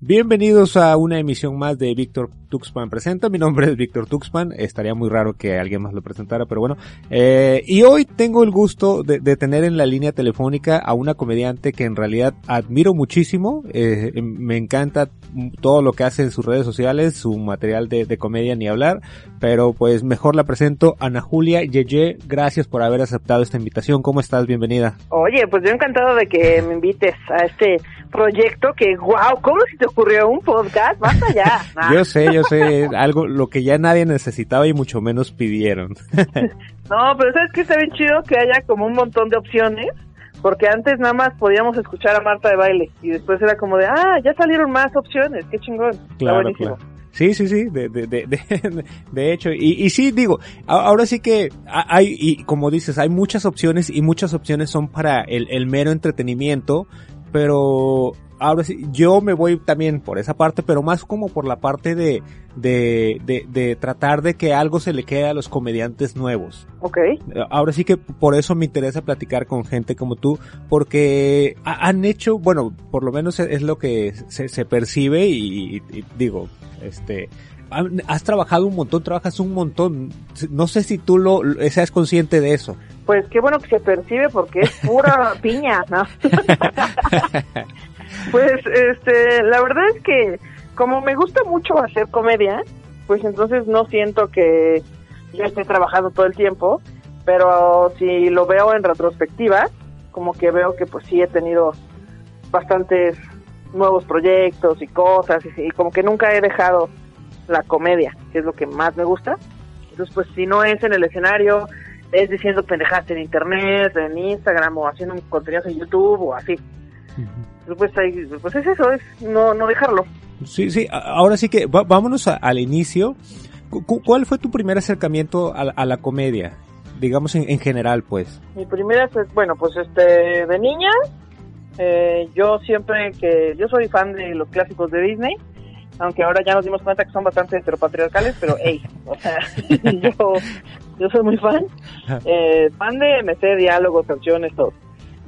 Bienvenidos a una emisión más de Víctor Tuxpan Presenta. Mi nombre es Víctor Tuxpan. Estaría muy raro que alguien más lo presentara, pero bueno. Eh, y hoy tengo el gusto de, de, tener en la línea telefónica a una comediante que en realidad admiro muchísimo. Eh, me encanta todo lo que hace en sus redes sociales, su material de, comedia ni hablar. Pero pues mejor la presento. Ana Julia Yeye, gracias por haber aceptado esta invitación. ¿Cómo estás? Bienvenida. Oye, pues yo encantado de que me invites a este proyecto que, wow, ¿cómo se te ocurrió un podcast? Ya. Ah. yo sé, yo sé, algo, lo que ya nadie necesitaba y mucho menos pidieron. no, pero ¿sabes qué está bien chido? Que haya como un montón de opciones, porque antes nada más podíamos escuchar a Marta de baile y después era como de, ah, ya salieron más opciones, qué chingón. Claro, está buenísimo. Claro. Sí, sí, sí, de, de, de, de, de hecho. Y, y sí, digo, ahora sí que hay, y como dices, hay muchas opciones y muchas opciones son para el, el mero entretenimiento, pero ahora sí, yo me voy también por esa parte, pero más como por la parte de, de, de, de, tratar de que algo se le quede a los comediantes nuevos. Ok. Ahora sí que por eso me interesa platicar con gente como tú, porque han hecho, bueno, por lo menos es lo que se, se percibe y, y, y digo, este, has trabajado un montón, trabajas un montón. No sé si tú lo seas consciente de eso. Pues qué bueno que se percibe porque es pura piña, ¿no? pues este, la verdad es que como me gusta mucho hacer comedia, pues entonces no siento que yo esté trabajando todo el tiempo, pero si lo veo en retrospectiva, como que veo que pues sí he tenido bastantes nuevos proyectos y cosas y, y como que nunca he dejado la comedia, que es lo que más me gusta. Entonces, pues si no es en el escenario, es diciendo pendejadas en internet, en Instagram o haciendo contenidos en YouTube o así. Uh -huh. Pues, ahí, pues es eso, es no, no dejarlo. Sí, sí, ahora sí que va, vámonos a, al inicio. ¿Cuál fue tu primer acercamiento a, a la comedia? Digamos en, en, general, pues. Mi primera, bueno, pues este, de niña, eh, yo siempre que, yo soy fan de los clásicos de Disney, aunque ahora ya nos dimos cuenta que son bastante heteropatriarcales, pero hey, o sea, yo, yo soy muy fan, eh, fan de MC, diálogos, canciones, todo.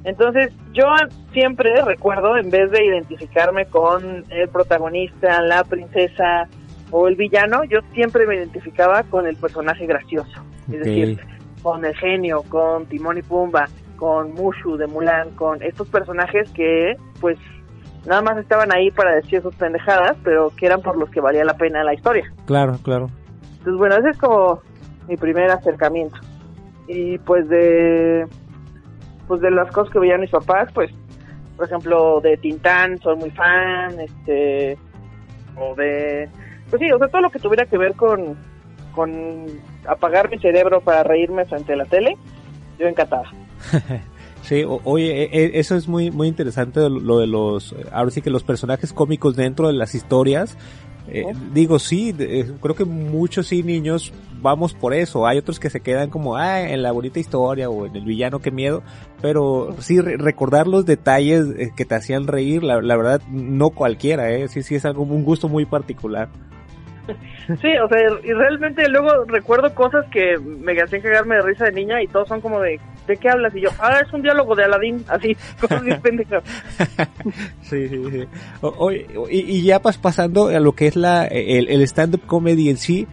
Entonces, yo siempre recuerdo, en vez de identificarme con el protagonista, la princesa o el villano, yo siempre me identificaba con el personaje gracioso. Es okay. decir, con el genio, con Timón y Pumba, con Mushu de Mulan, con estos personajes que, pues, nada más estaban ahí para decir sus pendejadas, pero que eran por los que valía la pena la historia. Claro, claro. Entonces, bueno, ese es como mi primer acercamiento. Y pues de pues de las cosas que veían mis papás, pues por ejemplo de Tintán, soy muy fan, este o de pues sí, o sea, todo lo que tuviera que ver con con apagar mi cerebro para reírme frente a la tele, yo encantada. Sí, oye, eso es muy muy interesante lo de los, ahora sí que los personajes cómicos dentro de las historias. Eh. Digo, sí, creo que muchos sí niños vamos por eso. Hay otros que se quedan como, ah, en la bonita historia o en el villano, qué miedo. Pero sí, re recordar los detalles eh, que te hacían reír, la, la, verdad, no cualquiera, ¿eh? Sí, sí, es algo, un gusto muy particular. Sí, o sea, y realmente luego recuerdo cosas que me hacían cagarme de risa de niña y todos son como de, ¿de qué hablas? Y yo, ah, es un diálogo de Aladín, así, cosas bien pendejas. sí, sí, sí. O, o, y, y, ya pas pasando a lo que es la el, el stand-up comedy en sí,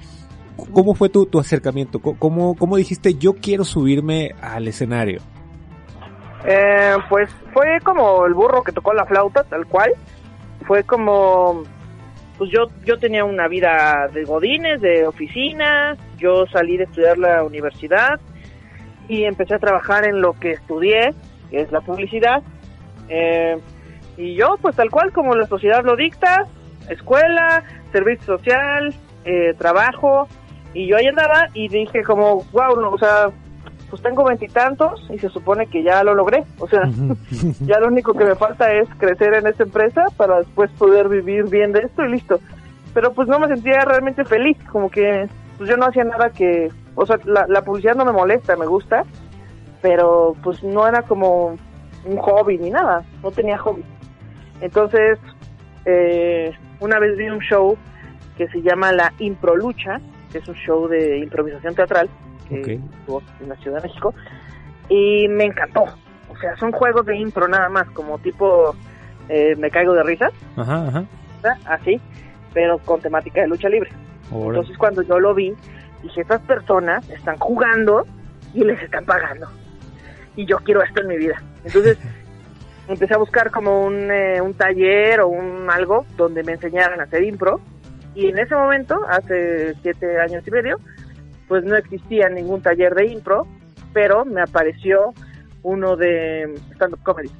¿cómo fue tu, tu acercamiento? ¿Cómo, ¿Cómo dijiste, yo quiero subirme al escenario? Eh, pues fue como el burro que tocó la flauta, tal cual. Fue como pues yo yo tenía una vida de godines, de oficina, yo salí de estudiar la universidad y empecé a trabajar en lo que estudié, que es la publicidad. Eh, y yo, pues tal cual como la sociedad lo dicta, escuela, servicio social, eh, trabajo, y yo ahí andaba y dije como, wow, no, o sea, pues tengo veintitantos y, se supone que ya lo logré. O sea, ya lo único que me falta es crecer en esta empresa para después poder vivir bien de esto y listo. Pero pues no me sentía realmente feliz, como que pues yo no hacía nada que, o sea, la, la publicidad no me molesta, me gusta, pero pues no era como un hobby ni nada, no tenía hobby. Entonces, eh, una vez vi un show que se llama La Improlucha, que es un show de improvisación teatral que estuvo en la Ciudad de México, y me encantó. O sea, son juegos de impro nada más, como tipo eh, me caigo de risa, Ajá, ajá. ¿verdad? así, pero con temática de lucha libre. Entonces cuando yo lo vi, dije, estas personas están jugando y les están pagando. Y yo quiero esto en mi vida. Entonces empecé a buscar como un, eh, un taller o un algo donde me enseñaran a hacer impro. Y en ese momento, hace siete años y medio, pues no existía ningún taller de impro, pero me apareció uno de stand-up comedy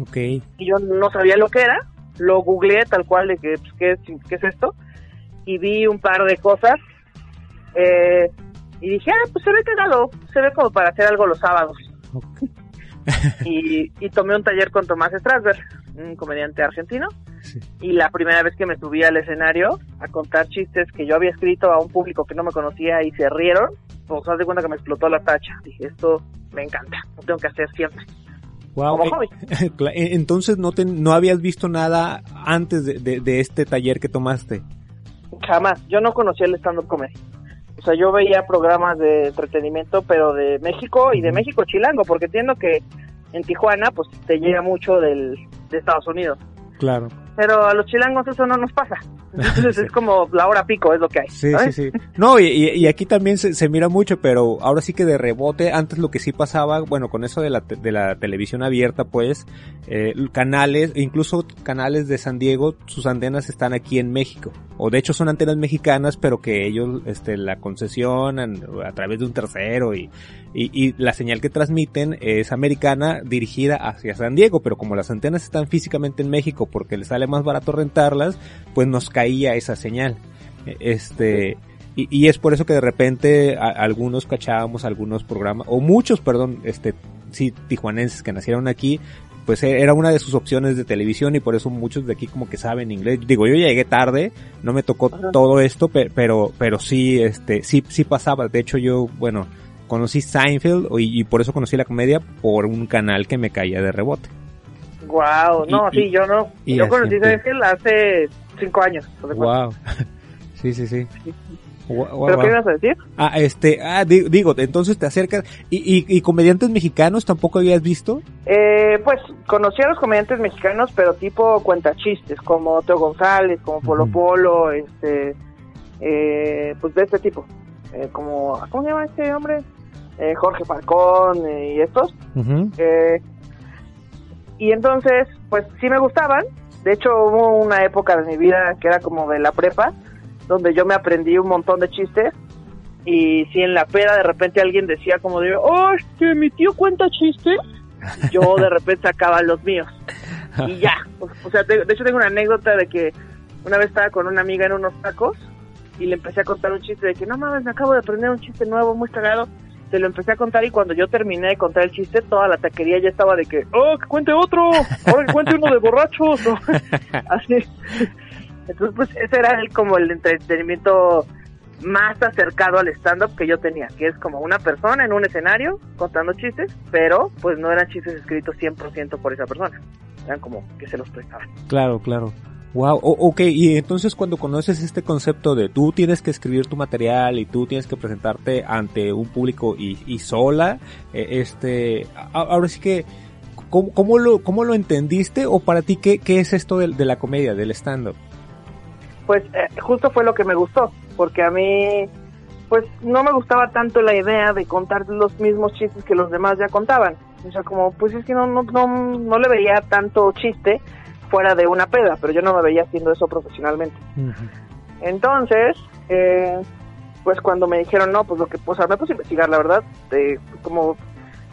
Ok. y yo no sabía lo que era, lo googleé tal cual de que, pues, ¿qué, es, qué es esto, y vi un par de cosas, eh, y dije, ah, pues se ve cagado, se ve como para hacer algo los sábados. Ok. y, y tomé un taller con Tomás Strasberg, un comediante argentino, Sí. y la primera vez que me subí al escenario a contar chistes que yo había escrito a un público que no me conocía y se rieron, pues haz de cuenta que me explotó la tacha. Dije, esto me encanta, lo tengo que hacer siempre. Wow. Como eh, hobby. eh, Entonces no, te, no habías visto nada antes de, de- de este taller que tomaste. Jamás. Yo no conocía el stand-up comedy. O sea, yo veía programas de entretenimiento, pero de México y de México chilango, porque entiendo que en Tijuana, pues te llega mucho del, de Estados Unidos. Claro. Pero a los chilangos eso no nos pasa. Entonces es como la hora pico, es lo que hay. Sí, ¿sabes? sí, sí. No, y, aquí también se, se mira mucho, pero ahora sí que de rebote, antes lo que sí pasaba, bueno, con eso de la, te- de la televisión abierta, pues, eh, canales, incluso canales de San Diego, sus antenas están aquí en México. O de hecho son antenas mexicanas, pero que ellos, este, la concesionan a través de un tercero y, y, y la señal que transmiten es americana dirigida hacia San Diego, pero como las antenas están físicamente en México porque les sale más barato rentarlas, pues nos caía esa señal. E- Este, y, y es por eso que de repente a- algunos cachábamos algunos programas, o muchos, perdón, este, sí, tijuanenses que nacieron aquí, pues e- era una de sus opciones de televisión y por eso muchos de aquí como que saben inglés. Digo, yo llegué tarde, no me tocó Ajá. todo esto, pe- pero, pero sí, este, sí, sí pasaba. De hecho yo, bueno, conocí Seinfeld y, y por eso conocí la comedia por un canal que me caía de rebote. Wow, no, Y- sí, y- yo no. yo conocí. Seinfeld hace cinco años. ¿te das cuenta? Wow. sí, sí, sí. Gua- guau, ¿Pero qué ibas a decir? Ah, este, ah, di- digo, entonces te acercas, y, y, y comediantes mexicanos tampoco habías visto? Eh, pues conocí a los comediantes mexicanos, pero tipo cuentachistes, como Teo González, como Polo. Polo, este, eh, pues de este tipo. Eh, como, ¿cómo se llama este hombre? Eh, Jorge Falcón eh, y estos. Eh, y entonces, pues sí me gustaban. De hecho, hubo una época de mi vida que era como de la prepa, donde yo me aprendí un montón de chistes. Y si en la peda de repente alguien decía como de, oh, que mi tío cuenta chistes, yo de repente sacaba los míos. Y ya. O, o sea, de, de hecho tengo una anécdota de que una vez estaba con una amiga en unos tacos y le empecé a contar un chiste de que no mames, me acabo de aprender un chiste nuevo, muy cagado. Se lo empecé a contar y cuando yo terminé de contar el chiste, toda la taquería ya estaba de que, oh, que cuente otro, ahora que cuente uno de borrachos. ¿no? Así. Entonces, pues ese era el, como el entretenimiento más acercado al stand-up que yo tenía, que es como una persona en un escenario contando chistes, pero pues no eran chistes escritos 100% por esa persona, eran como que se los prestaban. Claro, claro. Wow, ok, y entonces cuando conoces este concepto de tú tienes que escribir tu material y tú tienes que presentarte ante un público y, y sola, eh, este, ahora sí que, ¿cómo, cómo lo, cómo lo entendiste o para ti qué, qué es esto de, de la comedia, del stand-up? Pues eh, justo fue lo que me gustó, porque a mí pues no me gustaba tanto la idea de contar los mismos chistes que los demás ya contaban. O sea, como pues es que no, no, no, no le veía tanto chiste fuera de una peda, pero yo no me veía haciendo eso profesionalmente. Entonces, eh, pues cuando me dijeron no, pues lo que, o sea, me puse a investigar, la verdad, de, como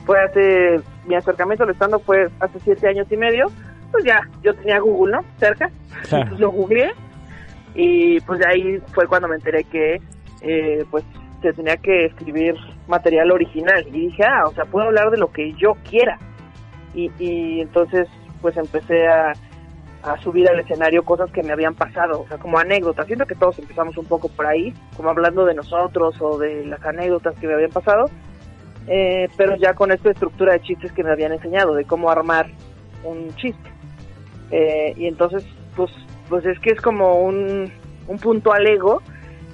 fue hace, mi acercamiento al stand fue hace siete años y medio, pues ya, yo tenía Google, ¿no? Cerca, Claro. pues lo googleé y pues de ahí fue cuando me enteré que, eh, pues se tenía que escribir material original. Y dije, ah, o sea, puedo hablar de lo que yo quiera. Y, y entonces, pues empecé a, a subir al escenario cosas que me habían pasado, o sea, como anécdotas. Siento que todos empezamos un poco por ahí, como hablando de nosotros o de las anécdotas que me habían pasado, eh, pero ya con esta estructura de chistes que me habían enseñado, de cómo armar un chiste. Eh, y entonces, pues, pues es que es como un, un punto al ego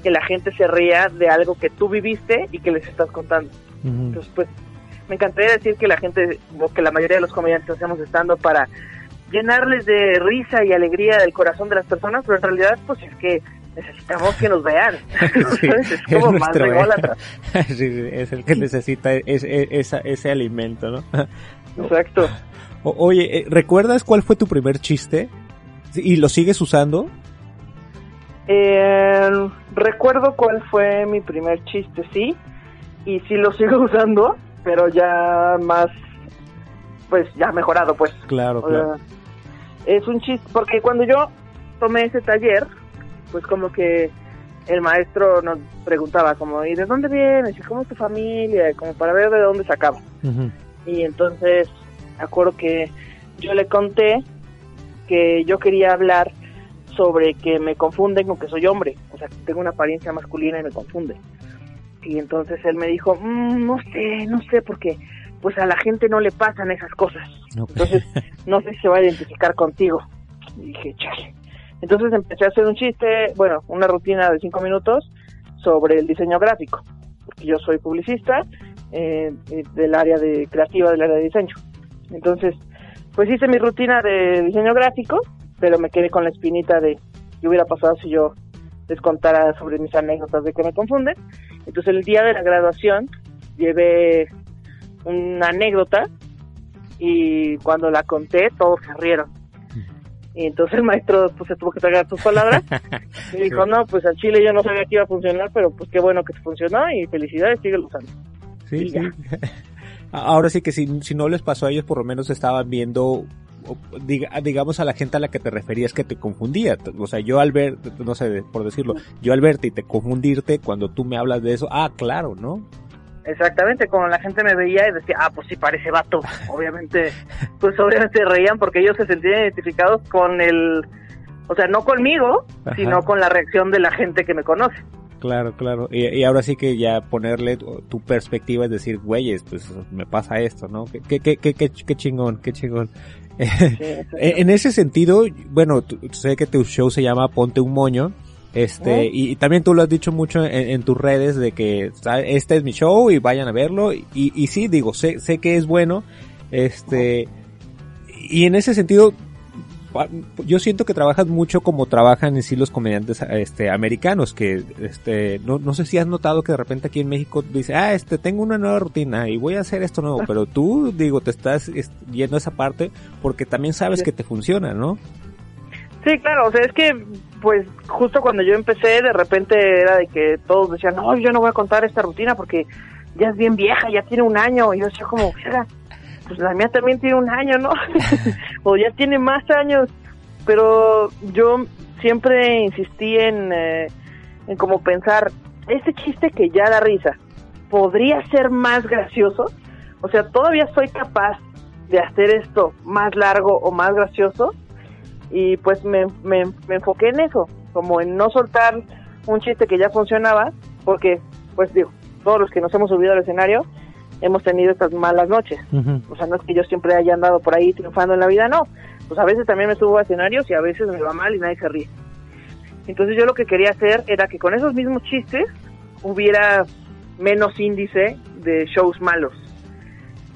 que la gente se ría de algo que tú viviste y que les estás contando. Entonces, pues, me encantaría decir que la gente, o que la mayoría de los comediantes hacemos estando para llenarles de risa y alegría del corazón de las personas, pero en realidad, pues es que necesitamos que nos vean. Es como más nuestro ególatra. sí, sí, es el que necesita ese, ese alimento, ¿no? Exacto. O- oye, eh, ¿recuerdas cuál fue tu primer chiste? ¿Y lo sigues usando? Eh, recuerdo cuál fue mi primer chiste, sí, y sí lo sigo usando, pero ya más, pues ya mejorado, pues. Claro, O claro. sea, es un chiste, porque cuando yo tomé ese taller, pues como que el maestro nos preguntaba como, ¿y de dónde vienes? ¿Y cómo es tu familia? Como para ver de dónde sacaba. Ujú. Y entonces, acuerdo que yo le conté que yo quería hablar sobre que me confunden con que soy hombre, o sea, que tengo una apariencia masculina y me confunde. Y entonces él me dijo, "Mm, no sé, no sé, porque pues a la gente no le pasan esas cosas. Entonces, no sé si se va a identificar contigo. Y dije, chale. Entonces empecé a hacer un chiste, bueno, una rutina de cinco minutos sobre el diseño gráfico, porque yo soy publicista eh, del área de creativa del área de diseño. Entonces, pues hice mi rutina de diseño gráfico, pero me quedé con la espinita de qué hubiera pasado si yo les contara sobre mis anécdotas de que me confunden. Entonces, el día de la graduación llevé una anécdota y cuando la conté todos se rieron. Y entonces el maestro pues se tuvo que tragar sus palabras y dijo, no, pues al chile yo no sabía que iba a funcionar, pero pues qué bueno que funcionó y felicidades, sigue usando. Sí, sí. Ahora sí que si, si no les pasó a ellos, por lo menos estaban viendo, digamos, a la gente a la que te referías que te confundía. O sea, yo al ver, no sé, por decirlo, yo al verte y te confundirte, cuando tú me hablas de eso, ah, claro, ¿no? Exactamente, como la gente me veía y decía, ah, pues sí parece vato. Obviamente, pues obviamente reían porque ellos se sentían identificados con el, o sea, no conmigo, Ajá. sino con la reacción de la gente que me conoce. Claro, claro. Y, y ahora sí que ya ponerle tu, tu perspectiva es decir, güeyes, pues me pasa esto, ¿no? Qué, qué, qué, qué, qué, chingón, qué chingón. Sí, exacto. En ese sentido, bueno, sé que tu show se llama Ponte un Moño. Este, ¿Eh? y, y también tú lo has dicho mucho en, en tus redes de que ¿sabes? este es mi show y vayan a verlo. Y, y sí, digo, sé, sé que es bueno. Este, y en ese sentido, yo siento que trabajas mucho como trabajan en sí los comediantes este americanos que este no, no sé si has notado que de repente aquí en México dice ah este tengo una nueva rutina y voy a hacer esto nuevo pero tú digo te estás est- yendo a esa parte porque también sabes que te funciona no Sí, claro, o sea, es que, pues, justo cuando yo empecé, de repente era de que todos decían, no, yo no voy a contar esta rutina porque ya es bien vieja, ya tiene un año. Y yo decía, como, "Verga, pues la mía también tiene un año, ¿no? o ya tiene más años. Pero yo siempre insistí en, eh, en como pensar, este chiste que ya da risa, ¿podría ser más gracioso? O sea, todavía soy capaz de hacer esto más largo o más gracioso y pues me, me, me enfoqué en eso, como en no soltar un chiste que ya funcionaba, porque pues digo, todos los que nos hemos subido al escenario hemos tenido estas malas noches, o sea, no es que yo siempre haya andado por ahí triunfando en la vida, no, pues a veces también me subo a escenarios y a veces me va mal y nadie se ríe. Entonces yo lo que quería hacer era que con esos mismos chistes hubiera menos índice de shows malos.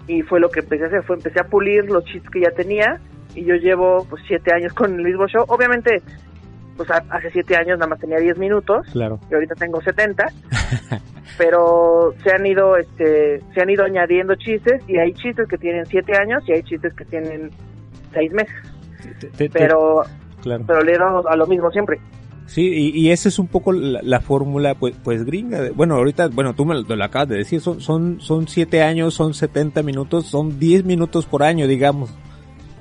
Y fue lo que empecé a hacer, fue empecé a pulir los chistes que ya tenía y yo llevo pues siete años con el mismo show. Obviamente, pues a- hace siete años nada más tenía 10 minutos claro y ahorita tengo 70, pero se han ido este se han ido añadiendo chistes y hay chistes que tienen siete años y hay chistes que tienen seis meses, Te- te- te- pero claro pero le damos a lo mismo siempre. Sí, y, y esa es un poco la, la fórmula, pues, pues gringa. de- Bueno, ahorita, bueno, tú me lo, lo acabas de decir, son, son, son siete años, son 70 minutos, son 10 minutos por año, digamos.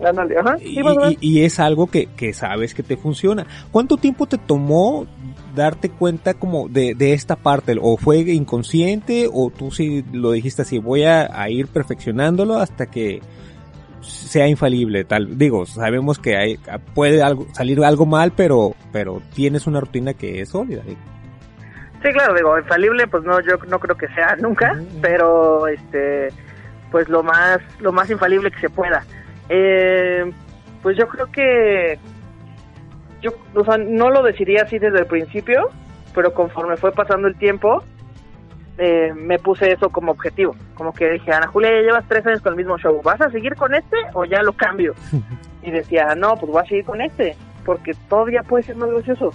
Ajá. Y, Sí, es algo que, que sabes que te funciona. ¿Cuánto tiempo te tomó darte cuenta como de, de esta parte? ¿O fue inconsciente o tú sí lo dijiste así, voy a, a ir perfeccionándolo hasta que sea infalible? Tal, digo, sabemos que hay, puede algo, salir algo mal, pero, pero tienes una rutina que es sólida. Sí, claro, digo, infalible, pues no, yo no creo que sea nunca, pero este, pues lo más, lo más infalible que se pueda. Eh, pues yo creo que, yo, o sea, no lo decidí así desde el principio, pero conforme fue pasando el tiempo, eh, me puse eso como objetivo. Como que dije, Ana Julia, ya llevas tres años con el mismo show, ¿vas a seguir con este o ya lo cambio? Y decía, no, pues voy a seguir con este, porque todavía puede ser más gracioso.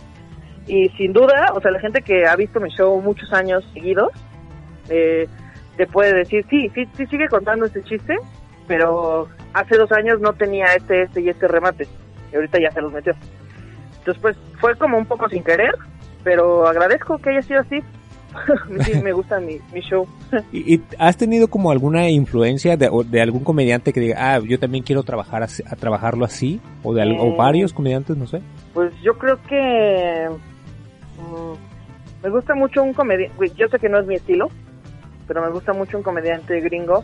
Y sin duda, o sea, la gente que ha visto mi show muchos años seguidos, eh, te puede decir, sí, sí, sí sigue contando este chiste, pero hace dos años no tenía este, este y este remate, y ahorita ya se los metió. Entonces, pues, fue como un poco sin querer, pero agradezco que haya sido así. sí, me gusta mi, mi show. ¿Y, y has tenido como alguna influencia de, de algún comediante que diga, ah, yo también quiero trabajar así- a trabajarlo así? O de o Eh. varios comediantes, no sé. Pues yo creo que mm, me gusta mucho un comediante, yo sé que no es mi estilo, pero me gusta mucho un comediante gringo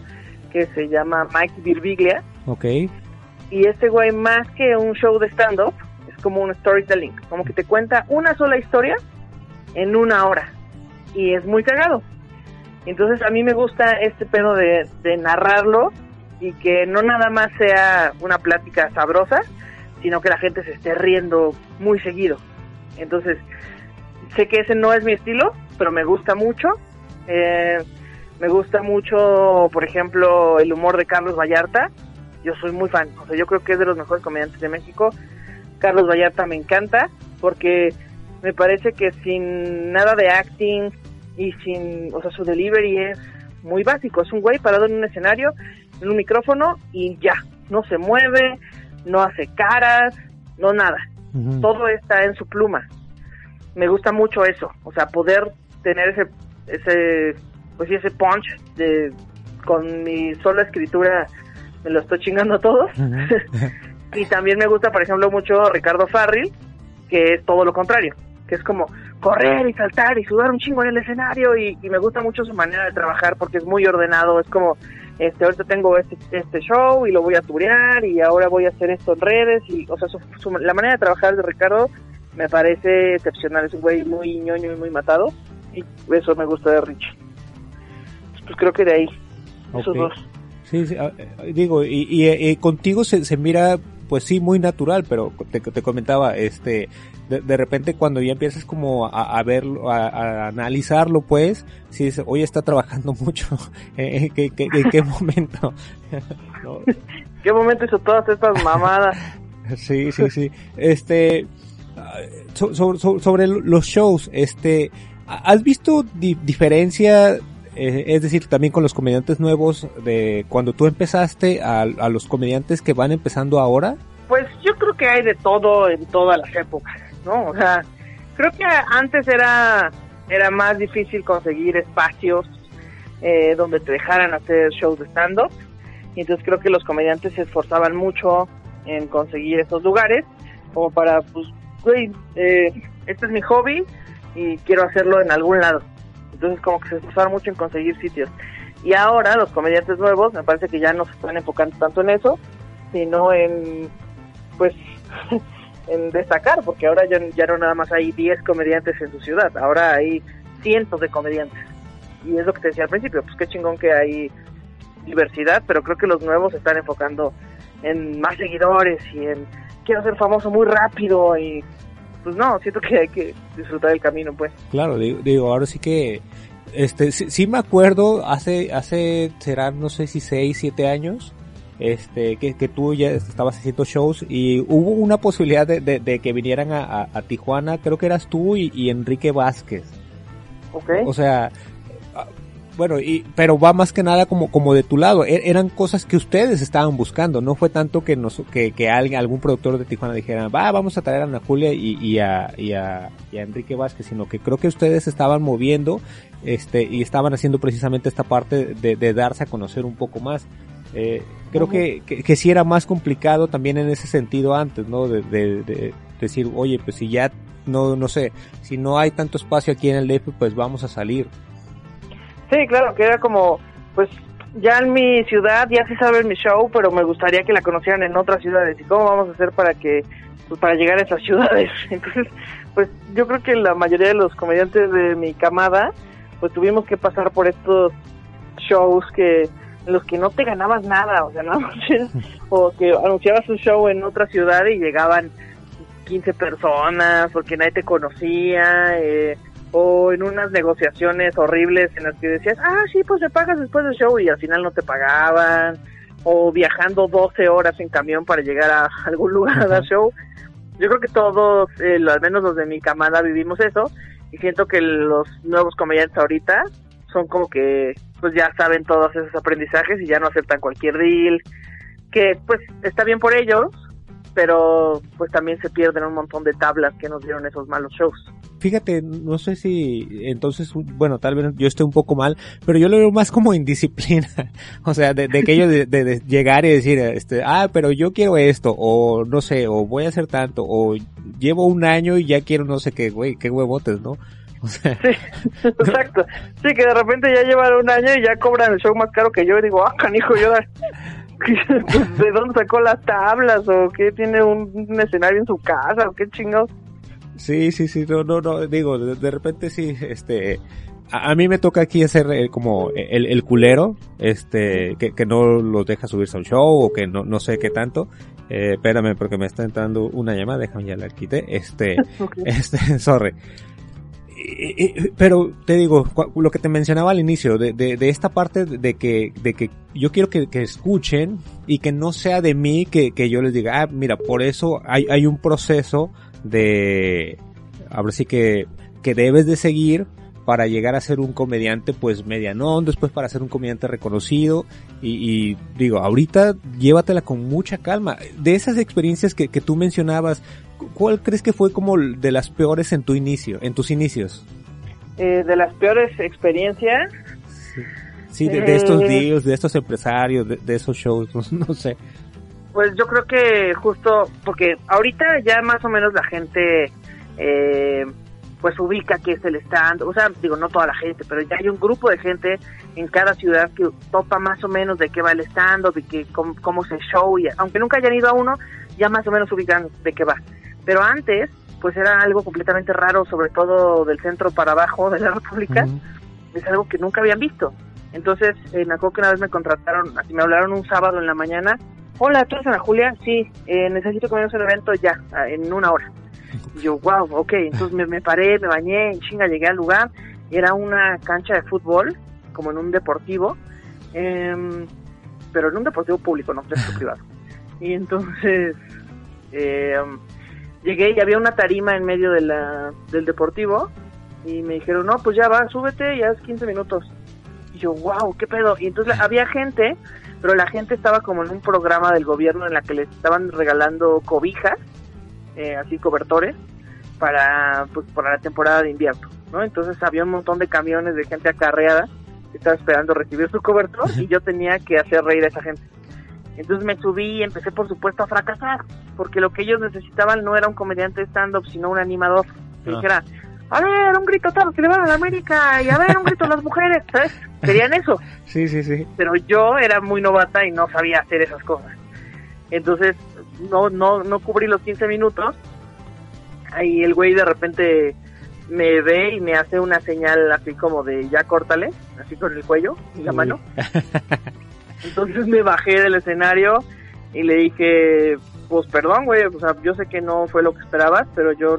que se llama Mike Birbiglia Ok. y este güey más que un show de stand-up es como un storytelling, como que te cuenta una sola historia en una hora y es muy cagado. Entonces a mí me gusta este pedo de, de narrarlo y que no nada más sea una plática sabrosa, sino que la gente se esté riendo muy seguido. Entonces, sé que ese no es mi estilo, pero me gusta mucho. Eh, me gusta mucho, por ejemplo, el humor de Carlos Vallarta. Yo soy muy fan, o sea, yo creo que es de los mejores comediantes de México. Carlos Vallarta me encanta porque me parece que sin nada de acting y sin, o sea, su delivery es muy básico. Es un güey parado en un escenario, en un micrófono y ya. No se mueve, no hace caras, no nada. Todo está en su pluma. Me gusta mucho eso, o sea, poder tener ese, ese, pues ese punch de, con mi sola escritura me lo estoy chingando todo. Ujú. Y también me gusta, por ejemplo, mucho Ricardo Farril, que es todo lo contrario, que es como correr y saltar y sudar un chingo en el escenario y, y me gusta mucho su manera de trabajar porque es muy ordenado, es como, este, ahorita tengo este, este show y lo voy a turear y ahora voy a hacer esto en redes y, o sea, su- su- la manera de trabajar de Ricardo me parece excepcional, es un güey muy ñoño y muy matado y eso me gusta de Rich. Pues creo que de ahí, esos dos. Sí, sí, ah, eh, digo, y, y, eh, contigo se, se mira, pues sí, muy natural, pero te, te comentaba, este, de, de repente cuando ya empiezas como a, a verlo, a, a analizarlo, pues, sí dices, oye, está trabajando mucho, ¿en qué, qué- en qué momento? No, ¿Qué momento hizo todas estas mamadas? Sí, sí, sí. Este, ah, so- so- so- sobre los shows, este, ¿has visto di- diferencia, eh, es decir, también con los comediantes nuevos de cuando tú empezaste a, a los comediantes que van empezando ahora? Pues yo creo que hay de todo en todas las épocas, ¿no? O sea, creo que antes era, era más difícil conseguir espacios eh, donde te dejaran hacer shows de stand-up. Y entonces creo que los comediantes se esforzaban mucho en conseguir esos lugares, como para, pues, güey, eh, este es mi hobby y quiero hacerlo en algún lado. Entonces como que se esforzaron mucho en conseguir sitios. Y ahora los comediantes nuevos me parece que ya no se están enfocando tanto en eso, sino en pues en destacar, porque ahora ya, ya no nada más hay 10 comediantes en su ciudad, ahora hay cientos de comediantes. Y es lo que te decía al principio, pues qué chingón que hay diversidad, pero creo que los nuevos se están enfocando en más seguidores y en quiero ser famoso muy rápido y pues no, siento que hay que disfrutar el camino, pues. Claro, digo, digo, ahora sí que, este, sí, sí me acuerdo, hace, hace, serán, no sé si seis, siete años, este, que, que tú ya estabas haciendo shows y hubo una posibilidad de, de, de que vinieran a, a, a Tijuana, creo que eras tú y, y Enrique Vázquez. ¿Ok? O sea, bueno, y, pero va más que nada como, como de tu lado. E- eran cosas que ustedes estaban buscando. No fue tanto que nos, que, que alguien, algún productor de Tijuana dijera, va, vamos a traer a Ana Julia y, y a, y a, y a Enrique Vázquez, sino que creo que ustedes estaban moviendo, este, y estaban haciendo precisamente esta parte de, de darse a conocer un poco más. Eh, creo que, que, que sí era más complicado también en ese sentido antes, ¿no? De, de, de decir, oye, pues si ya, no, no sé, si no hay tanto espacio aquí en el DF, pues vamos a salir. Sí, claro, que era como, pues ya en mi ciudad ya se sabe mi show, pero me gustaría que la conocieran en otras ciudades. ¿Y cómo vamos a hacer para que, pues para llegar a esas ciudades? Entonces, pues yo creo que la mayoría de los comediantes de mi camada, pues tuvimos que pasar por estos shows que en los que no te ganabas nada, o sea, no, o que anunciabas un show en otra ciudad y llegaban 15 personas porque nadie te conocía, eh, o en unas negociaciones horribles en las que decías, ah, sí, pues me pagas después del show y al final no te pagaban, o viajando 12 horas en camión para llegar a algún lugar a dar show. Yo creo que todos, eh, al menos los de mi camada, vivimos eso y siento que los nuevos comediantes ahorita son como que pues ya saben todos esos aprendizajes y ya no aceptan cualquier deal, que pues está bien por ellos, pero pues también se pierden un montón de tablas que nos dieron esos malos shows. Fíjate, no sé si entonces, bueno, tal vez yo esté un poco mal, pero yo lo veo más como indisciplina. o sea, de, de aquello de, de, de, llegar y decir, este, ah, pero yo quiero esto, o no sé, o voy a hacer tanto, o llevo un año y ya quiero no sé qué, güey, qué huevotes, ¿no? O sea, sí, exacto. Sí, que de repente ya llevan un año y ya cobran el show más caro que yo y digo, ah, canijo, yo ¿De dónde sacó las tablas? ¿O qué tiene un, un escenario en su casa? ¿O qué chingados? Sí, sí, sí, no, no, no, digo, de, de repente sí, este, a, a, mí me toca aquí hacer eh, como el, el culero, este, que, que, no los deja subirse al show o que no, no sé qué tanto. Eh, espérame porque me está entrando una llamada, déjame ya la quité, este, okay. este, sorry. Pero te digo, lo que te mencionaba al inicio, de, de, de esta parte de que, de que yo quiero que, que, escuchen y que no sea de mí que, que yo les diga, ah, mira, por eso hay, hay un proceso de, ahora sí que, que debes de seguir para llegar a ser un comediante pues medianón, después para ser un comediante reconocido y, y, digo, ahorita llévatela con mucha calma. De esas experiencias que, que tú mencionabas, ¿cuál crees que fue como de las peores en tu inicio, en tus inicios? Eh, de las peores experiencias. Sí, sí de, de, estos días, de estos empresarios, de, de esos shows, no, no sé. Pues yo creo que justo porque ahorita ya más o menos la gente eh, pues ubica que es el stand, o sea, digo, no toda la gente, pero ya hay un grupo de gente en cada ciudad que topa más o menos de qué va el stand, de que, cómo, cómo se show, y aunque nunca hayan ido a uno, ya más o menos ubican de qué va. Pero antes, pues era algo completamente raro, sobre todo del centro para abajo de la República, uh -huh. es algo que nunca habían visto. Entonces, eh, me acuerdo que una vez me contrataron, así me hablaron un sábado en la mañana, hola, ¿tú eres Ana Julia? Sí, eh, necesito que me un evento ya, en una hora. Y yo, wow, ok, entonces me, me, paré, me bañé, en chinga llegué al lugar, era una cancha de fútbol, como en un deportivo, eh, pero en un deportivo público, no fresco privado. Y entonces eh, llegué y había una tarima en medio de la, del deportivo y me dijeron, no, pues ya va, súbete, ya es 15 minutos. Y yo, wow, qué pedo. Y entonces había gente pero la gente estaba como en un programa del gobierno en la que les estaban regalando cobijas, eh, así cobertores, para, pues, para la temporada de invierno, ¿no? Entonces había un montón de camiones de gente acarreada que estaba esperando recibir su cobertor y yo tenía que hacer reír a esa gente. Entonces me subí y empecé por supuesto a fracasar, porque lo que ellos necesitaban no era un comediante stand-up, sino un animador que ah. dijera, a ver, un grito todos que le van a la América y a ver, un grito a las mujeres, ¿sabes? Querían eso. Sí, sí, sí. Pero yo era muy novata y no sabía hacer esas cosas. Entonces, no, no, no cubrí los 15 minutos. Ahí el güey de repente me ve y me hace una señal así como de ya córtale, así con el cuello y la mano. Entonces me bajé del escenario y le dije, pues perdón, güey, o sea, yo sé que no fue lo que esperabas, pero yo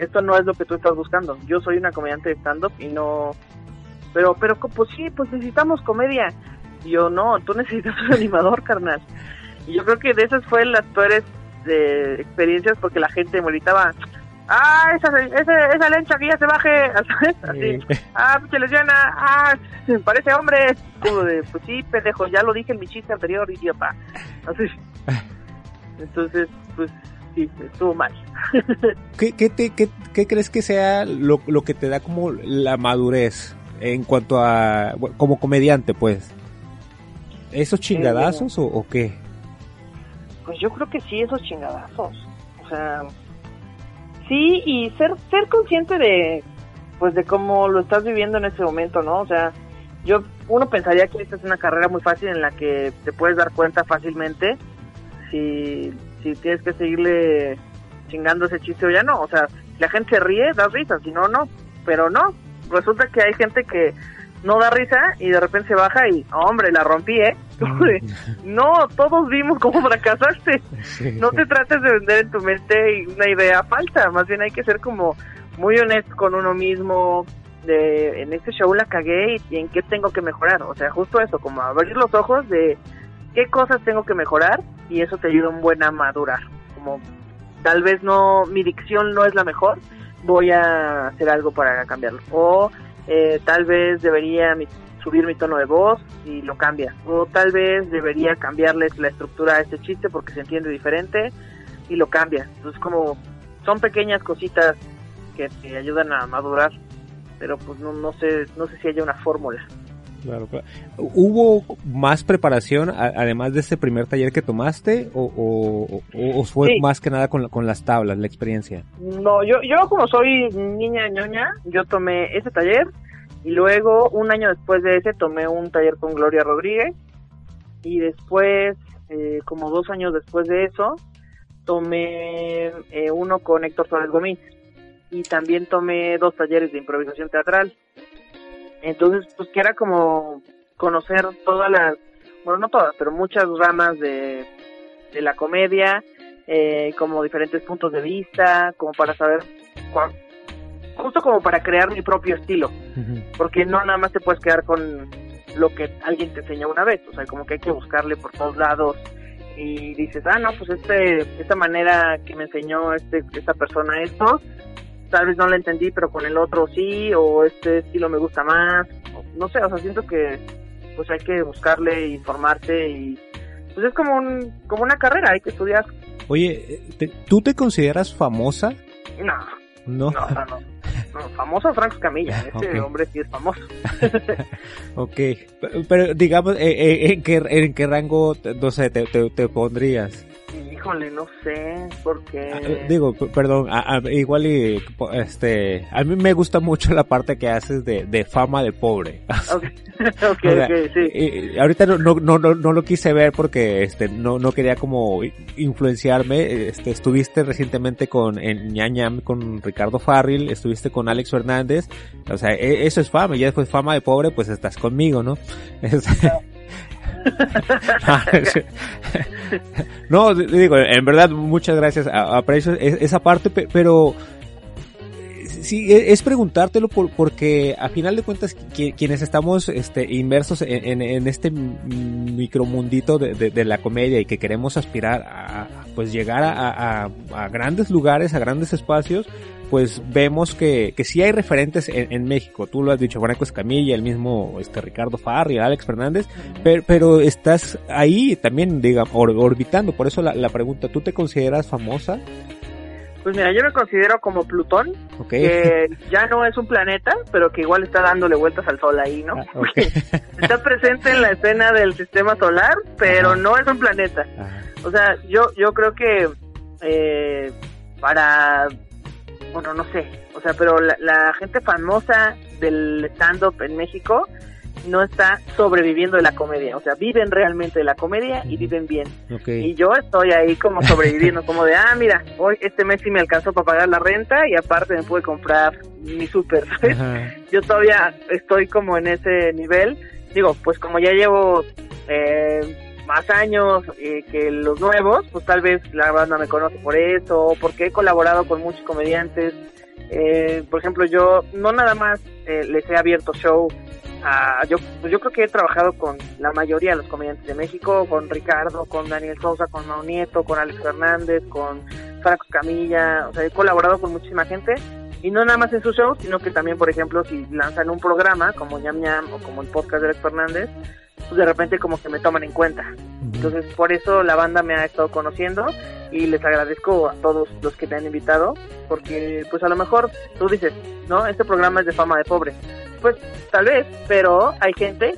esto no es lo que tú estás buscando. Yo soy una comediante de stand-up y no... Pero, pero, pues sí, pues necesitamos comedia. Y yo, no, tú necesitas un animador, carnal. Y yo creo que de esas fue las peores eh, experiencias porque la gente me gritaba, ah, esa, esa, esa lencha que ya se baje, así, sí. ah, pinche lesbiana, ah, parece hombre. Como de, pues sí, pendejo, ya lo dije en mi chiste anterior, idiota. Así. Entonces, pues sí, estuvo mal. ¿Qué, qué, te, qué, qué crees que sea lo, lo, que te da como la madurez en cuanto a, como comediante, pues? ¿Esos chingadazos o, o qué? Pues yo creo que sí, esos chingadazos. O sea, sí, y ser, ser consciente de, pues de cómo lo estás viviendo en ese momento, ¿no? O sea, yo, uno pensaría que esta es una carrera muy fácil en la que te puedes dar cuenta fácilmente si, si tienes que seguirle chingando ese chiste o ya no. O sea, si la gente se ríe, da risa, si no, no. Pero no, resulta que hay gente que no da risa y de repente se baja y, hombre, la rompí, ¿eh? no, todos vimos cómo fracasaste. No te trates de vender en tu mente una idea falsa, más bien hay que ser como muy honesto con uno mismo, de en este show la cagué y, y en qué tengo que mejorar. O sea, justo eso, como abrir los ojos de qué cosas tengo que mejorar y eso te ayuda un buen a madurar. Como tal vez no, mi dicción no es la mejor, voy a hacer algo para cambiarlo. O eh, tal vez debería mi- subir mi tono de voz y lo cambia. O tal vez debería cambiarles la estructura a este chiste porque se entiende diferente y lo cambia. Entonces como son pequeñas cositas que te ayudan a madurar, pero pues no, no sé, no sé si haya una fórmula. Claro, claro. ¿Hubo más preparación a- además de ese primer taller que tomaste o, o, o- o fue Sí. más que nada con, con las tablas, la experiencia? No, yo, yo como soy niña ñoña, yo tomé ese taller y luego un año después de ese tomé un taller con Gloria Rodríguez y después, eh, como dos años después de eso, tomé eh, uno con Héctor Suárez Gómez y también tomé dos talleres de improvisación teatral. Entonces, pues que era como conocer todas las, bueno, no todas, pero muchas ramas de, de la comedia, eh, como diferentes puntos de vista, como para saber, cua- justo como para crear mi propio estilo, porque no nada más te puedes quedar con lo que alguien te enseñó una vez, o sea, como que hay que buscarle por todos lados y dices, ah, no, pues este, esta manera que me enseñó este, esta persona esto, tal vez no la entendí, pero con el otro sí, o este estilo me gusta más, no sé, o sea, siento que pues hay que buscarle, informarse y pues es como un, como una carrera, hay que estudiar. Oye, te- ¿tú te consideras famosa? No, No. no, no, no. No, famoso Frank Camilla, ese hombre sí es famoso. Ok, pero, pero digamos, eh, eh, ¿en, qué, ¿en qué rango, te- no sé, te, te, te pondrías? Híjole, no sé, porque... Ah, Digo, p- perdón, a- a- igual y, este, a mí me gusta mucho la parte que haces de, de fama de pobre. Ok, ok, O sea, sí. y- ahorita no, no, no, no, no lo quise ver porque este no, no quería como influenciarme. Este, estuviste recientemente con en ñañam con Ricardo Farril, estuviste con Alex Fernández. O sea, e- eso es fama. Y ya después fama de pobre, pues estás conmigo, ¿no? Es- no, d- digo, en verdad, muchas gracias. Aprecio es- esa parte, pe- pero sí, e- es preguntártelo por, porque a final de cuentas qui- quienes estamos este, inmersos en, este micromundito de, la comedia y que queremos aspirar a pues llegar a grandes lugares, a grandes espacios, pues vemos que, que sí hay referentes en, en México. Tú lo has dicho, Franco Escamilla, el mismo este Ricardo Farri, Alex Fernández, pero, pero estás ahí también, digamos, or- orbitando. Por eso la, la pregunta, ¿tú te consideras famosa? Pues mira, yo me considero como Plutón, Ok. que ya no es un planeta, pero que igual está dándole vueltas al Sol ahí, ¿no? Ah. Está presente en la escena del sistema solar, pero Ajá. no es un planeta. Ajá. O sea, yo, yo creo que eh, para, bueno, no sé, o sea, pero la, la gente famosa del stand-up en México no está sobreviviendo de la comedia, o sea, viven realmente de la comedia y viven bien. Y yo estoy ahí como sobreviviendo, como de, ah, mira, hoy este mes sí me alcanzó para pagar la renta y aparte me pude comprar mi súper, yo todavía estoy como en ese nivel. Digo, pues como ya llevo eh, más años eh, que los nuevos, pues tal vez la banda me conoce por eso, porque he colaborado con muchos comediantes. Eh, por ejemplo, yo no nada más eh, les he abierto show a... Yo, pues yo creo que he trabajado con la mayoría de los comediantes de México, con Ricardo, con Daniel Sousa, con Mau Nieto, con Alex Fernández, con Franco Camilla, o sea, he colaborado con muchísima gente y no nada más en sus shows, sino que también, por ejemplo, si lanzan un programa como Ñam Ñam o como el podcast de Alex Fernández, pues de repente como que me toman en cuenta. Entonces, por eso la banda me ha estado conociendo y les agradezco a todos los que me han invitado, porque pues a lo mejor tú dices, ¿no? Este programa es de fama de pobre. Pues tal vez, pero hay gente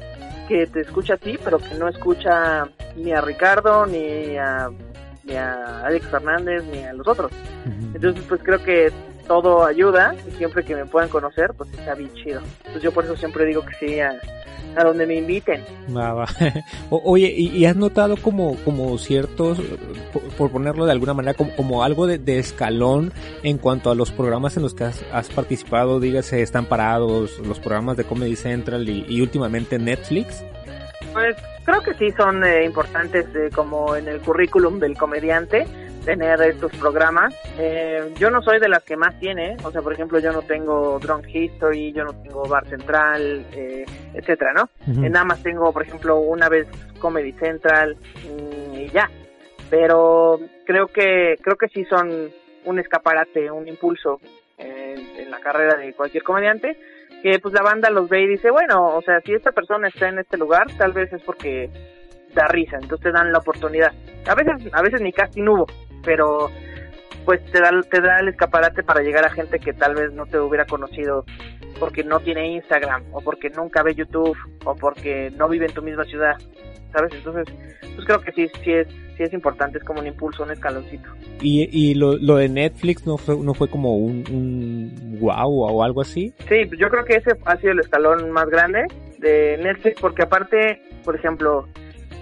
que te escucha a ti, pero que no escucha ni a Ricardo, ni a, ni a Alex Fernández, ni a los otros. Entonces, pues creo que todo ayuda y siempre que me puedan conocer, pues está bien chido. Entonces yo por eso siempre digo que sí a, a donde me inviten. Va. O- oye, ¿y, y has notado como, como ciertos, por, por ponerlo de alguna manera, como, como algo de, de escalón en cuanto a los programas en los que has, has participado, dígase, están parados, los programas de Comedy Central y, y últimamente Netflix? Pues creo que sí son eh, importantes eh, como en el currículum del comediante tener estos programas. Eh, yo no soy de las que más tiene, o sea, por ejemplo, yo no tengo Drunk History, yo no tengo Bar Central, eh, etcétera, ¿no? Eh, Nada más tengo, por ejemplo, una vez Comedy Central mm, y ya. Pero creo que creo que sí son un escaparate, un impulso eh, en la carrera de cualquier comediante que pues la banda los ve y dice, bueno, o sea, si esta persona está en este lugar, tal vez es porque da risa, entonces te dan la oportunidad. A veces a veces ni casting hubo, pero pues te da te da el escaparate para llegar a gente que tal vez no te hubiera conocido porque no tiene Instagram o porque nunca ve YouTube o porque no vive en tu misma ciudad, ¿sabes? Entonces, pues creo que sí sí es sí es importante, es como un impulso, un escaloncito. Y, y lo, lo de Netflix no fue, no fue como un, un wow o algo así. Sí, pues yo creo que ese ha sido el escalón más grande de Netflix, porque aparte, por ejemplo,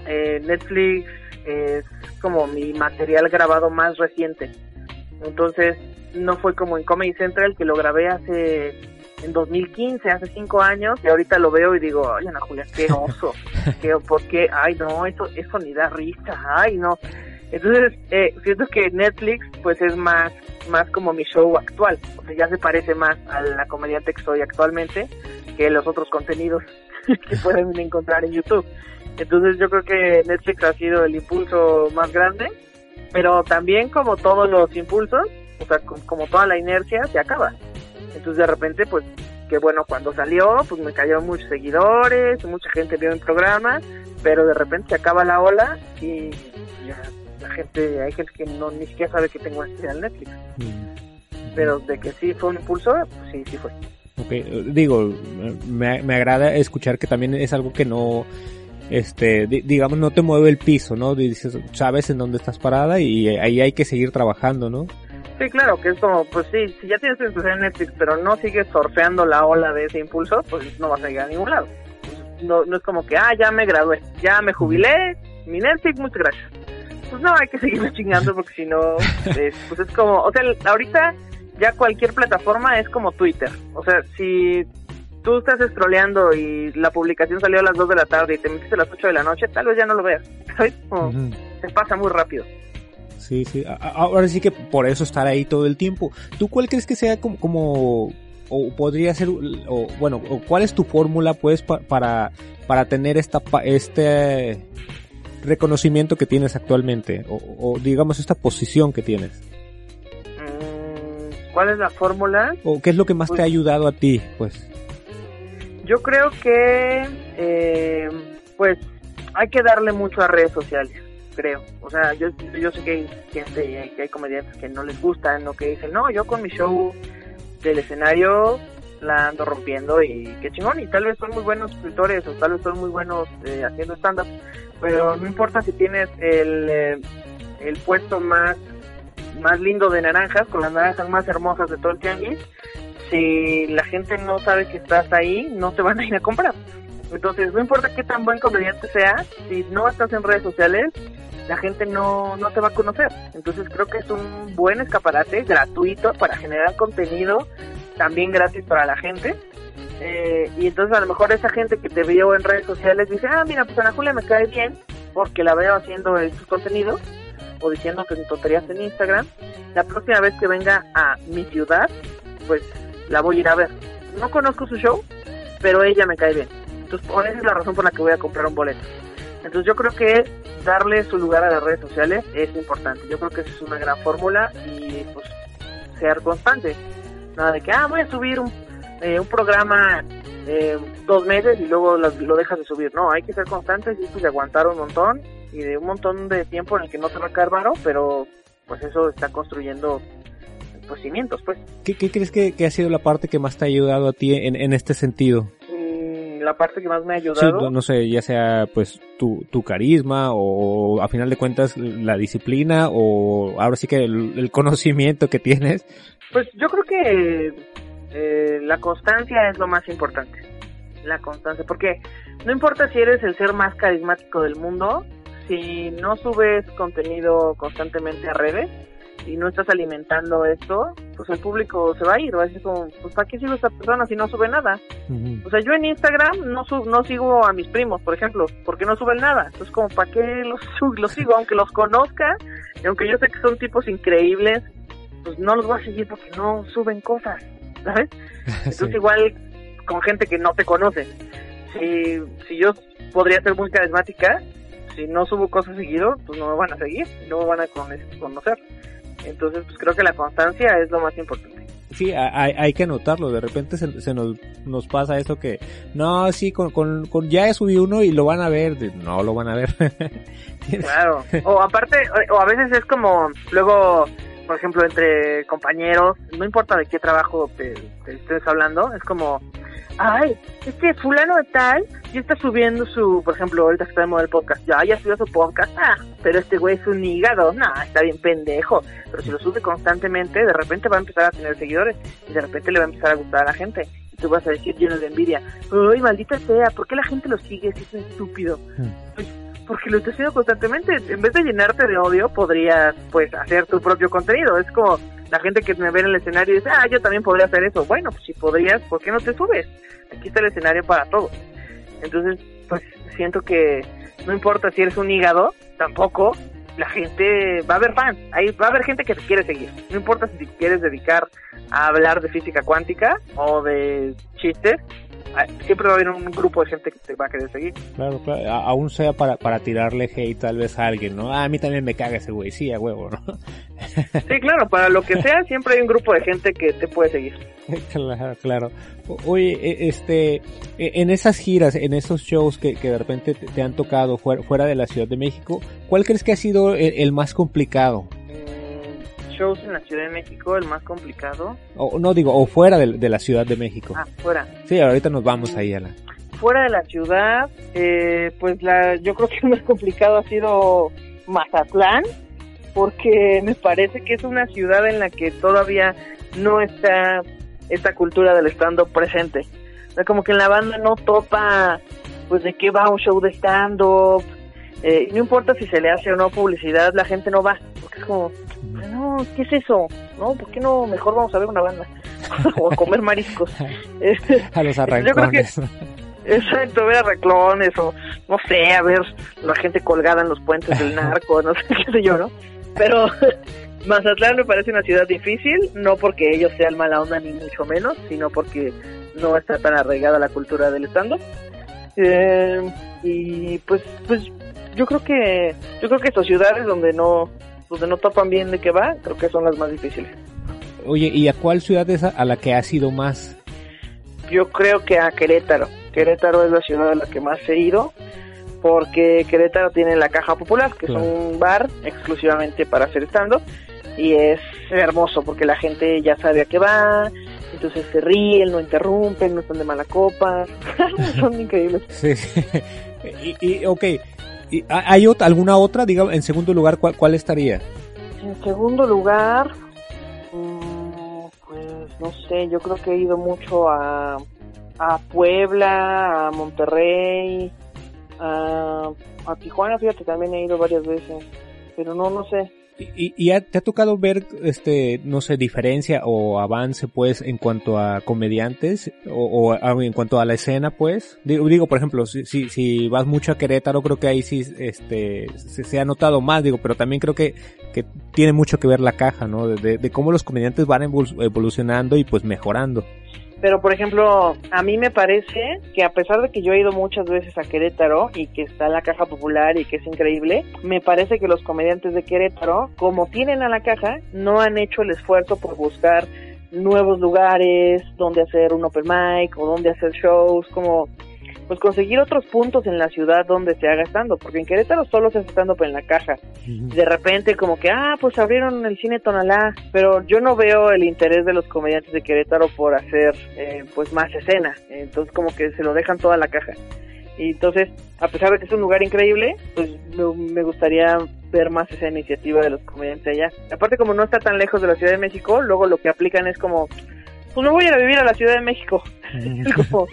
eh, Netflix es como mi material grabado más reciente. Entonces, no fue como en Comedy Central, que lo grabé hace en 2015, hace cinco años, y ahorita lo veo y digo, ay, Ana Julia, qué oso, qué, ¿por qué? Ay, no, eso, eso ni da risa, ay, no. Entonces, eh, siento que Netflix, pues es más, más como mi show actual, o sea, ya se parece más a la comediante que soy actualmente que los otros contenidos que pueden encontrar en YouTube. Entonces, yo creo que Netflix ha sido el impulso más grande, pero también como todos los impulsos, o sea, com- como toda la inercia, se acaba. Entonces, de repente, pues, que bueno, cuando salió, pues me cayeron muchos seguidores, mucha gente vio mi programa, pero de repente se acaba la ola y ya la gente, hay gente que no ni siquiera sabe que tengo este en Netflix. Pero de que sí fue un impulso, pues sí, sí fue. Ok, eh, digo, me, me agrada escuchar que también es algo que no, este, di- digamos, no te mueve el piso, ¿no? Dices, sabes en dónde estás parada y ahí hay que seguir trabajando, ¿no? Sí, claro, que es como, pues sí, si ya tienes expresión en Netflix, pero no sigues surfeando la ola de ese impulso, pues no vas a llegar a ningún lado. No, no es como que, ah, ya me gradué, ya me jubilé, mi Netflix, muchas gracias. Pues no, hay que seguirle chingando porque si no, es, pues es como, o sea, ahorita ya cualquier plataforma es como Twitter. O sea, si tú estás scrolleando y la publicación salió a las 2 de la tarde y te metiste a las 8 de la noche, tal vez ya no lo veas. ¿Sabes? Como, Ujú. Se pasa muy rápido. Sí, sí. Ahora sí que por eso estar ahí todo el tiempo. ¿Tú cuál crees que sea como, como o podría ser, o bueno, o cuál es tu fórmula pues pa- para, para tener esta, este reconocimiento que tienes actualmente? O, o digamos esta posición que tienes. Mm, ¿Cuál es la fórmula? ¿O qué es lo que más te ha ayudado a ti? Pues. Yo creo que, eh, pues, hay que darle mucho a redes sociales, creo. O sea, yo, yo sé que hay gente, que hay comediantes que no les gustan, o que dicen, no, yo con mi show del escenario la ando rompiendo y qué chingón. Y tal vez son muy buenos escritores o tal vez son muy buenos eh, haciendo stand-up, pero no importa si tienes el, eh, el puesto más, más lindo de naranjas, con las naranjas más hermosas de todo el tianguis, si la gente no sabe que estás ahí, no te van a ir a comprar. Entonces, no importa qué tan buen comediante seas, si no estás en redes sociales, la gente no, no te va a conocer. Entonces, creo que es un buen escaparate gratuito para generar contenido, también gratis para la gente. Eh, y entonces, a lo mejor esa gente que te vio en redes sociales dice, ah, mira, pues Ana Julia me cae bien porque la veo haciendo estos contenidos o diciendo que tonterías en Instagram. La próxima vez que venga a mi ciudad, pues la voy a ir a ver. No conozco su show, pero ella me cae bien. Entonces, esa es la razón por la que voy a comprar un boleto. Entonces, yo creo que darle su lugar a las redes sociales es importante. Yo creo que esa es una gran fórmula y, pues, ser constante. Nada de que, ah, voy a subir un, eh, programa eh, dos meses y luego lo, lo dejas de subir. No, hay que ser constantes y pues, aguantar un montón y de un montón de tiempo en el que no te va a caer varo, pero pues eso está construyendo pues cimientos, pues. ¿Qué, qué crees que, que ha sido la parte que más te ha ayudado a ti en, en este sentido? Mm, la parte que más me ha ayudado. no, no sé, ya sea pues tu, tu carisma o a final de cuentas la disciplina o ahora sí que el, el conocimiento que tienes. Pues yo creo que eh, la constancia es lo más importante. La constancia, porque no importa si eres el ser más carismático del mundo, si no subes contenido constantemente a redes y no estás alimentando esto, pues el público se va a ir, va a decir como, pues ¿para qué sigo a esta persona si no sube nada? O sea, yo en Instagram no sub, no sigo a mis primos, por ejemplo, porque no suben nada. Entonces, como, ¿para qué los, los sigo? Aunque los conozca, y aunque yo sé que son tipos increíbles, pues no los voy a seguir porque no suben cosas, ¿sabes? Entonces, Sí. igual con gente que no te conoce. Si, si yo podría ser muy carismática, si no subo cosas seguido, pues no me van a seguir, no me van a con- conocer. Entonces, pues creo que la constancia es lo más importante. Sí, ha- hay, hay que anotarlo. De repente se, se nos, nos pasa eso que, no, sí, con, con, con ya subí uno y lo van a ver. No lo van a ver. Claro. O aparte, o a veces es como, luego, por ejemplo, entre compañeros, no importa de qué trabajo te, te estés hablando, es como, ay, este fulano de tal, ya está subiendo su, por ejemplo, ahorita que está de moda el podcast, ya, ya subió su podcast, ah, pero este güey es un hígado, no, está bien pendejo, pero si lo sube constantemente, de repente va a empezar a tener seguidores, y de repente le va a empezar a gustar a la gente, y tú vas a decir lleno de envidia, ay, maldita sea, ¿por qué la gente lo sigue si es un estúpido? Pues, porque lo estás haciendo constantemente. En vez de llenarte de odio, podrías, pues, hacer tu propio contenido. Es como la gente que me ve en el escenario dice, ah, yo también podría hacer eso. Bueno, pues si podrías, ¿por qué no te subes? Aquí está el escenario para todos. Entonces, pues, siento que no importa si eres un hígado, tampoco la gente va a haber fans. Ahí va a haber gente que te quiere seguir. No importa si te quieres dedicar a hablar de física cuántica o de chistes. Ah, Siempre va a haber un grupo de gente que te va a querer seguir. Claro, claro, a- aún sea para, para tirarle hate tal vez a alguien, ¿no? Ah, a mí también me caga ese güey, sí, a huevo, ¿no? Sí, claro, para lo que sea, siempre hay un grupo de gente que te puede seguir. claro, claro. Oye, e- este, e- en esas giras, en esos shows que, que de repente te, te han tocado fuera, fuera de la Ciudad de México, ¿cuál crees que ha sido el, el más complicado? Shows en la Ciudad de México, el más complicado. O no digo, o fuera de, de la Ciudad de México. Ah, fuera. Sí, ahorita nos vamos ahí a la... Fuera de la ciudad, eh, pues la, yo creo que el más complicado ha sido Mazatlán, porque me parece que es una ciudad en la que todavía no está esta cultura del stand-up presente. O sea, como que en la banda no topa, pues, de qué va un show de stand-up. Eh, no importa si se le hace o no publicidad, la gente no va. Porque es como, no, ¿qué es eso? ¿No? ¿Por qué no? Mejor vamos a ver una banda. o a comer mariscos. A los Yo creo que- arrancones. Exacto, ver arreglones o no sé, a ver la gente colgada en los puentes del narco, no sé qué sé yo, ¿no? Pero Mazatlán me parece una ciudad difícil, no porque ellos sean mala onda ni mucho menos, sino porque no está tan arraigada la cultura del stand eh, y pues pues yo creo que yo creo que estas ciudades donde no donde no topan bien de qué va, creo que son las más difíciles. Oye, ¿y a cuál ciudad es a, la que has ido más? Yo creo que a Querétaro. Querétaro es la ciudad a la que más he ido porque Querétaro tiene la Caja Popular, que Claro. es un bar exclusivamente para hacer stand y es hermoso porque la gente ya sabe a qué va, entonces se ríen, no interrumpen, no están de mala copa, son increíbles. Sí, sí. Y, y, ok, ¿Y ¿hay alguna otra? Diga, en segundo lugar, ¿cuál, cuál estaría? En segundo lugar, mm, pues no sé, yo creo que he ido mucho a, a Puebla, a Monterrey, a, a Tijuana, fíjate, también he ido varias veces, pero no, no sé. ¿Y, y ha- te ha tocado ver, este, no sé, diferencia o avance, pues, en cuanto a comediantes o, o a- en cuanto a la escena, pues? Digo, digo por ejemplo, si, si, si vas mucho a Querétaro, creo que ahí sí, este, se, ha notado más, digo, pero también creo que, que tiene mucho que ver la caja, ¿no? De, de- cómo los comediantes van evol- evolucionando y pues mejorando. Pero, por ejemplo, a mí me parece que a pesar de que yo he ido muchas veces a Querétaro y que está en la caja popular y que es increíble, me parece que los comediantes de Querétaro, como tienen a la caja, no han hecho el esfuerzo por buscar nuevos lugares donde hacer un open mic o donde hacer shows, como pues conseguir otros puntos en la ciudad donde se haga stand porque en Querétaro solo se hace stand en la caja. De repente como que, ah, pues abrieron el cine Tonalá, pero yo no veo el interés de los comediantes de Querétaro por hacer eh, pues más escena, entonces como que se lo dejan toda la caja. Y entonces, a pesar de que es un lugar increíble, pues me, me gustaría ver más esa iniciativa de los comediantes allá. Aparte como no está tan lejos de la Ciudad de México, luego lo que aplican es como, pues no voy a ir a vivir a la Ciudad de México. Como,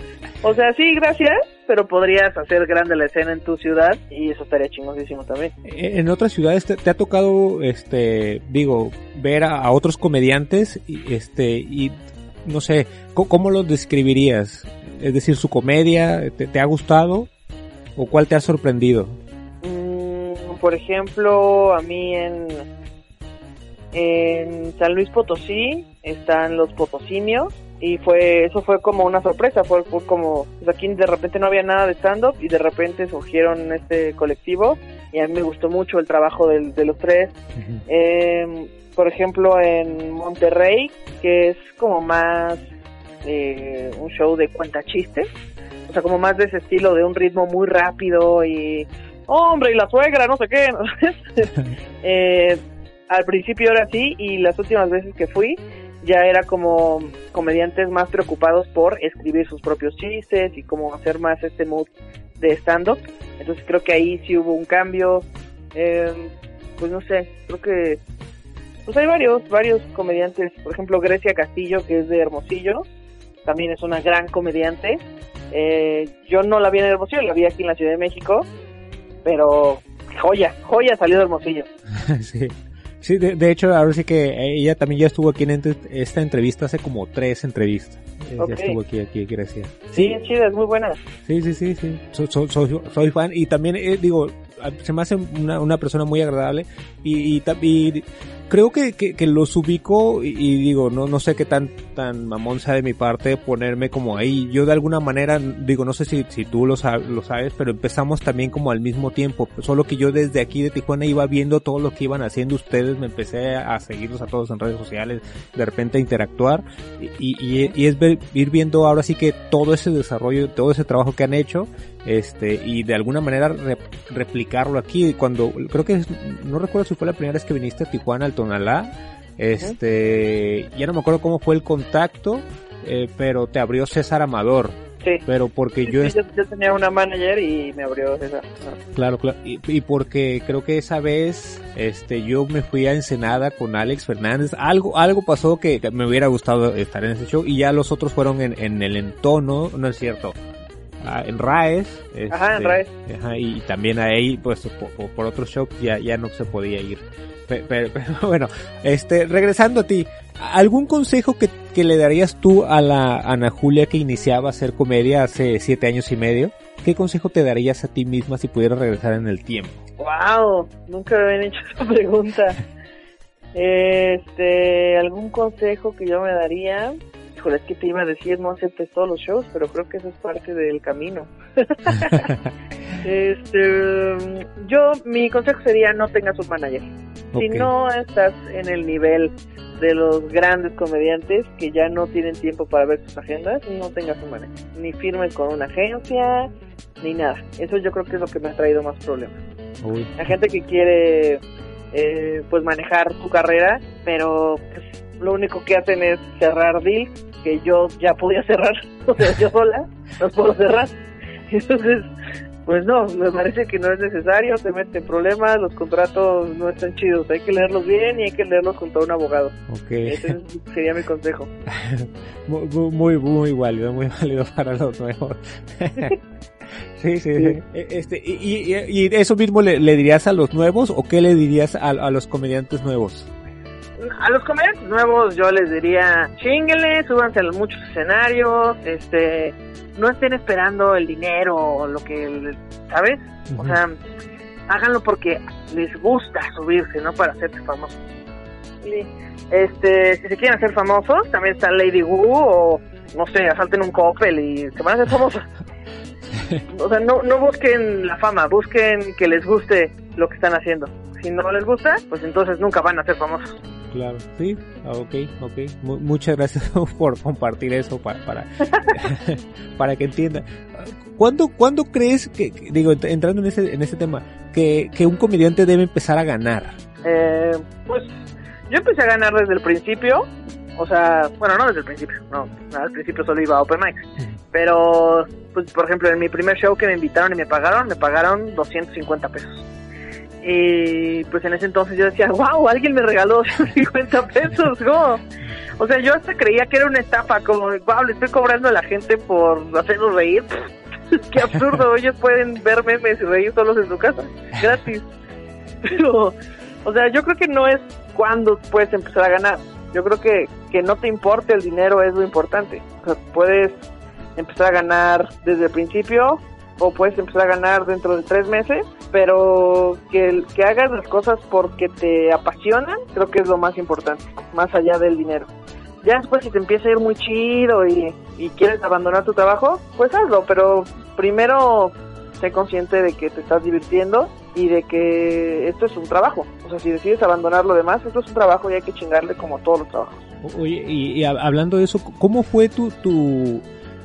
o sea, sí, gracias, pero podrías hacer grande la escena en tu ciudad y eso estaría chingosísimo también. En otras ciudades te, te ha tocado, este, digo, ver a, a otros comediantes y, este, y no sé, ¿cómo, cómo los describirías? Es decir, su comedia, ¿te, te ha gustado? ¿O cuál te ha sorprendido? Mm, por ejemplo, a mí en, en San Luis Potosí están los potosinios y fue eso fue como una sorpresa fue, fue como pues aquí de repente no había nada de stand up y de repente surgieron este colectivo y a mí me gustó mucho el trabajo del- de los tres. Eh, por ejemplo en Monterrey que es como más eh, un show de cuenta chistes o sea como más de ese estilo de un ritmo muy rápido y hombre y la suegra no sé qué eh, al principio era así y las últimas veces que fui ya era como comediantes más preocupados por escribir sus propios chistes y como hacer más este mood de stand-up. Entonces creo que ahí sí hubo un cambio. Eh, pues no sé, creo que pues hay varios, varios comediantes. Por ejemplo, Grecia Castillo, que es de Hermosillo, también es una gran comediante. Eh, yo no la vi en Hermosillo, la vi aquí en la Ciudad de México, pero joya, joya salió de Hermosillo. sí. Sí, de, de hecho, ahora sí que ella también ya estuvo aquí en esta entrevista hace como tres entrevistas. Eh, Ok. Ya estuvo aquí, aquí, Grecia. Sí, es chida, es muy buena. Sí, sí, sí, sí. So- so- soy, soy fan y también, eh, digo, se me hace una, una persona muy agradable y, y, y creo que, que, que los ubico y, y digo, no, no sé qué tan, tan mamón sea de mi parte ponerme como ahí. Yo de alguna manera, digo, no sé si, si tú lo, lo sabes, pero empezamos también como al mismo tiempo. Solo que yo desde aquí de Tijuana iba viendo todo lo que iban haciendo ustedes, me empecé a seguirlos a todos en redes sociales, de repente a interactuar y, y, y es ver- ir viendo ahora sí que todo ese desarrollo, todo ese trabajo que han hecho, este, y de alguna manera re- replicarlo aquí. Cuando, creo que, es- no recuerdo si fue la primera vez que viniste a Tijuana, al Tonalá, este, ya no me acuerdo cómo fue el contacto, eh, pero te abrió César Amador, Sí. pero porque Sí, yo, yo, yo tenía una manager y me abrió esa. claro, claro, y, y porque creo que esa vez, este, yo me fui a Ensenada con Alex Fernández, algo, algo pasó que, me hubiera gustado estar en ese show, y ya los otros fueron en, en el entono, no es cierto, ah, en Raes. Ajá, en este, Raes. ajá, y también ahí, pues, por, por, otros shows ya, ya no se podía ir. Pe- Pero, pero, bueno, este, regresando a ti, ¿algún consejo que, que le darías tú a la Ana Julia que iniciaba a hacer comedia hace siete años y medio? ¿Qué consejo te darías a ti misma si pudieras regresar en el tiempo? Wow, nunca me habían hecho esa pregunta. Este, algún consejo que yo me daría. Híjole, es que te iba a decir no aceptes todos los shows, pero creo que eso es parte del camino. este, yo, mi consejo sería no tengas un manager. Si no estás en el nivel de los grandes comediantes que ya no tienen tiempo para ver sus agendas, no tengas un manager. Ni firmes con una agencia, ni nada. Eso yo creo que es lo que me ha traído más problemas. Uy. La gente que quiere eh, pues manejar su carrera, pero pues, lo único que hacen es cerrar deals que yo ya podía cerrar, o sea, yo sola los puedo cerrar. Entonces, pues no, me parece que no es necesario, te meten problemas, los contratos no están chidos, hay que leerlos bien y hay que leerlos junto a un abogado. Ok. Ese es- sería mi consejo. Muy, muy, muy, muy válido, muy válido para los nuevos. sí, sí, sí. E- Este, y, y, y eso mismo le, le dirías a los nuevos o qué le dirías a, a los comediantes nuevos? A los comediantes nuevos yo les diría, chinguenle, súbanse a los muchos escenarios, este, no estén esperando el dinero o lo que, ¿sabes? O sea, háganlo porque les gusta subirse, no para hacerse famosos. Y, Este, si se quieren hacer famosos, también está Lady Wu o, no sé, asalten un Coppel y se van a hacer famosos. O sea, no, no busquen la fama, busquen que les guste lo que están haciendo. Si no les gusta, pues entonces nunca van a ser famosos. Claro, sí, ah, ok, ok. Mu- muchas gracias por compartir eso para, para, para que entiendan. ¿cuándo, ¿cuándo crees que, digo, ent- entrando en ese, en ese tema, que, que un comediante debe empezar a ganar? Eh, pues yo empecé a ganar desde el principio, o sea, bueno, no desde el principio, no, al principio solo iba a Open Mic, pero, pues por ejemplo, en mi primer show que me invitaron y me pagaron, me pagaron 250 pesos. Y pues en ese entonces yo decía, wow, alguien me regaló 250 pesos, ¿cómo? O sea, yo hasta creía que era una estafa, como, wow, le estoy cobrando a la gente por hacerlos reír. Qué absurdo, ellos pueden ver memes y reír solos en su casa, gratis. Pero, o sea, yo creo que no es cuando puedes empezar a ganar. Yo creo que que no te importe el dinero es lo importante. O sea, puedes empezar a ganar desde el principio o puedes empezar a ganar dentro de tres meses, pero que, que hagas las cosas porque te apasionan, creo que es lo más importante, más allá del dinero. Ya después si te empieza a ir muy chido y, y quieres abandonar tu trabajo, pues hazlo, pero primero sé consciente de que te estás divirtiendo y de que esto es un trabajo. O sea, si decides abandonar lo demás, esto es un trabajo y hay que chingarle como todos los trabajos. Oye, y, y hab- hablando de eso, ¿cómo fue tu, tu,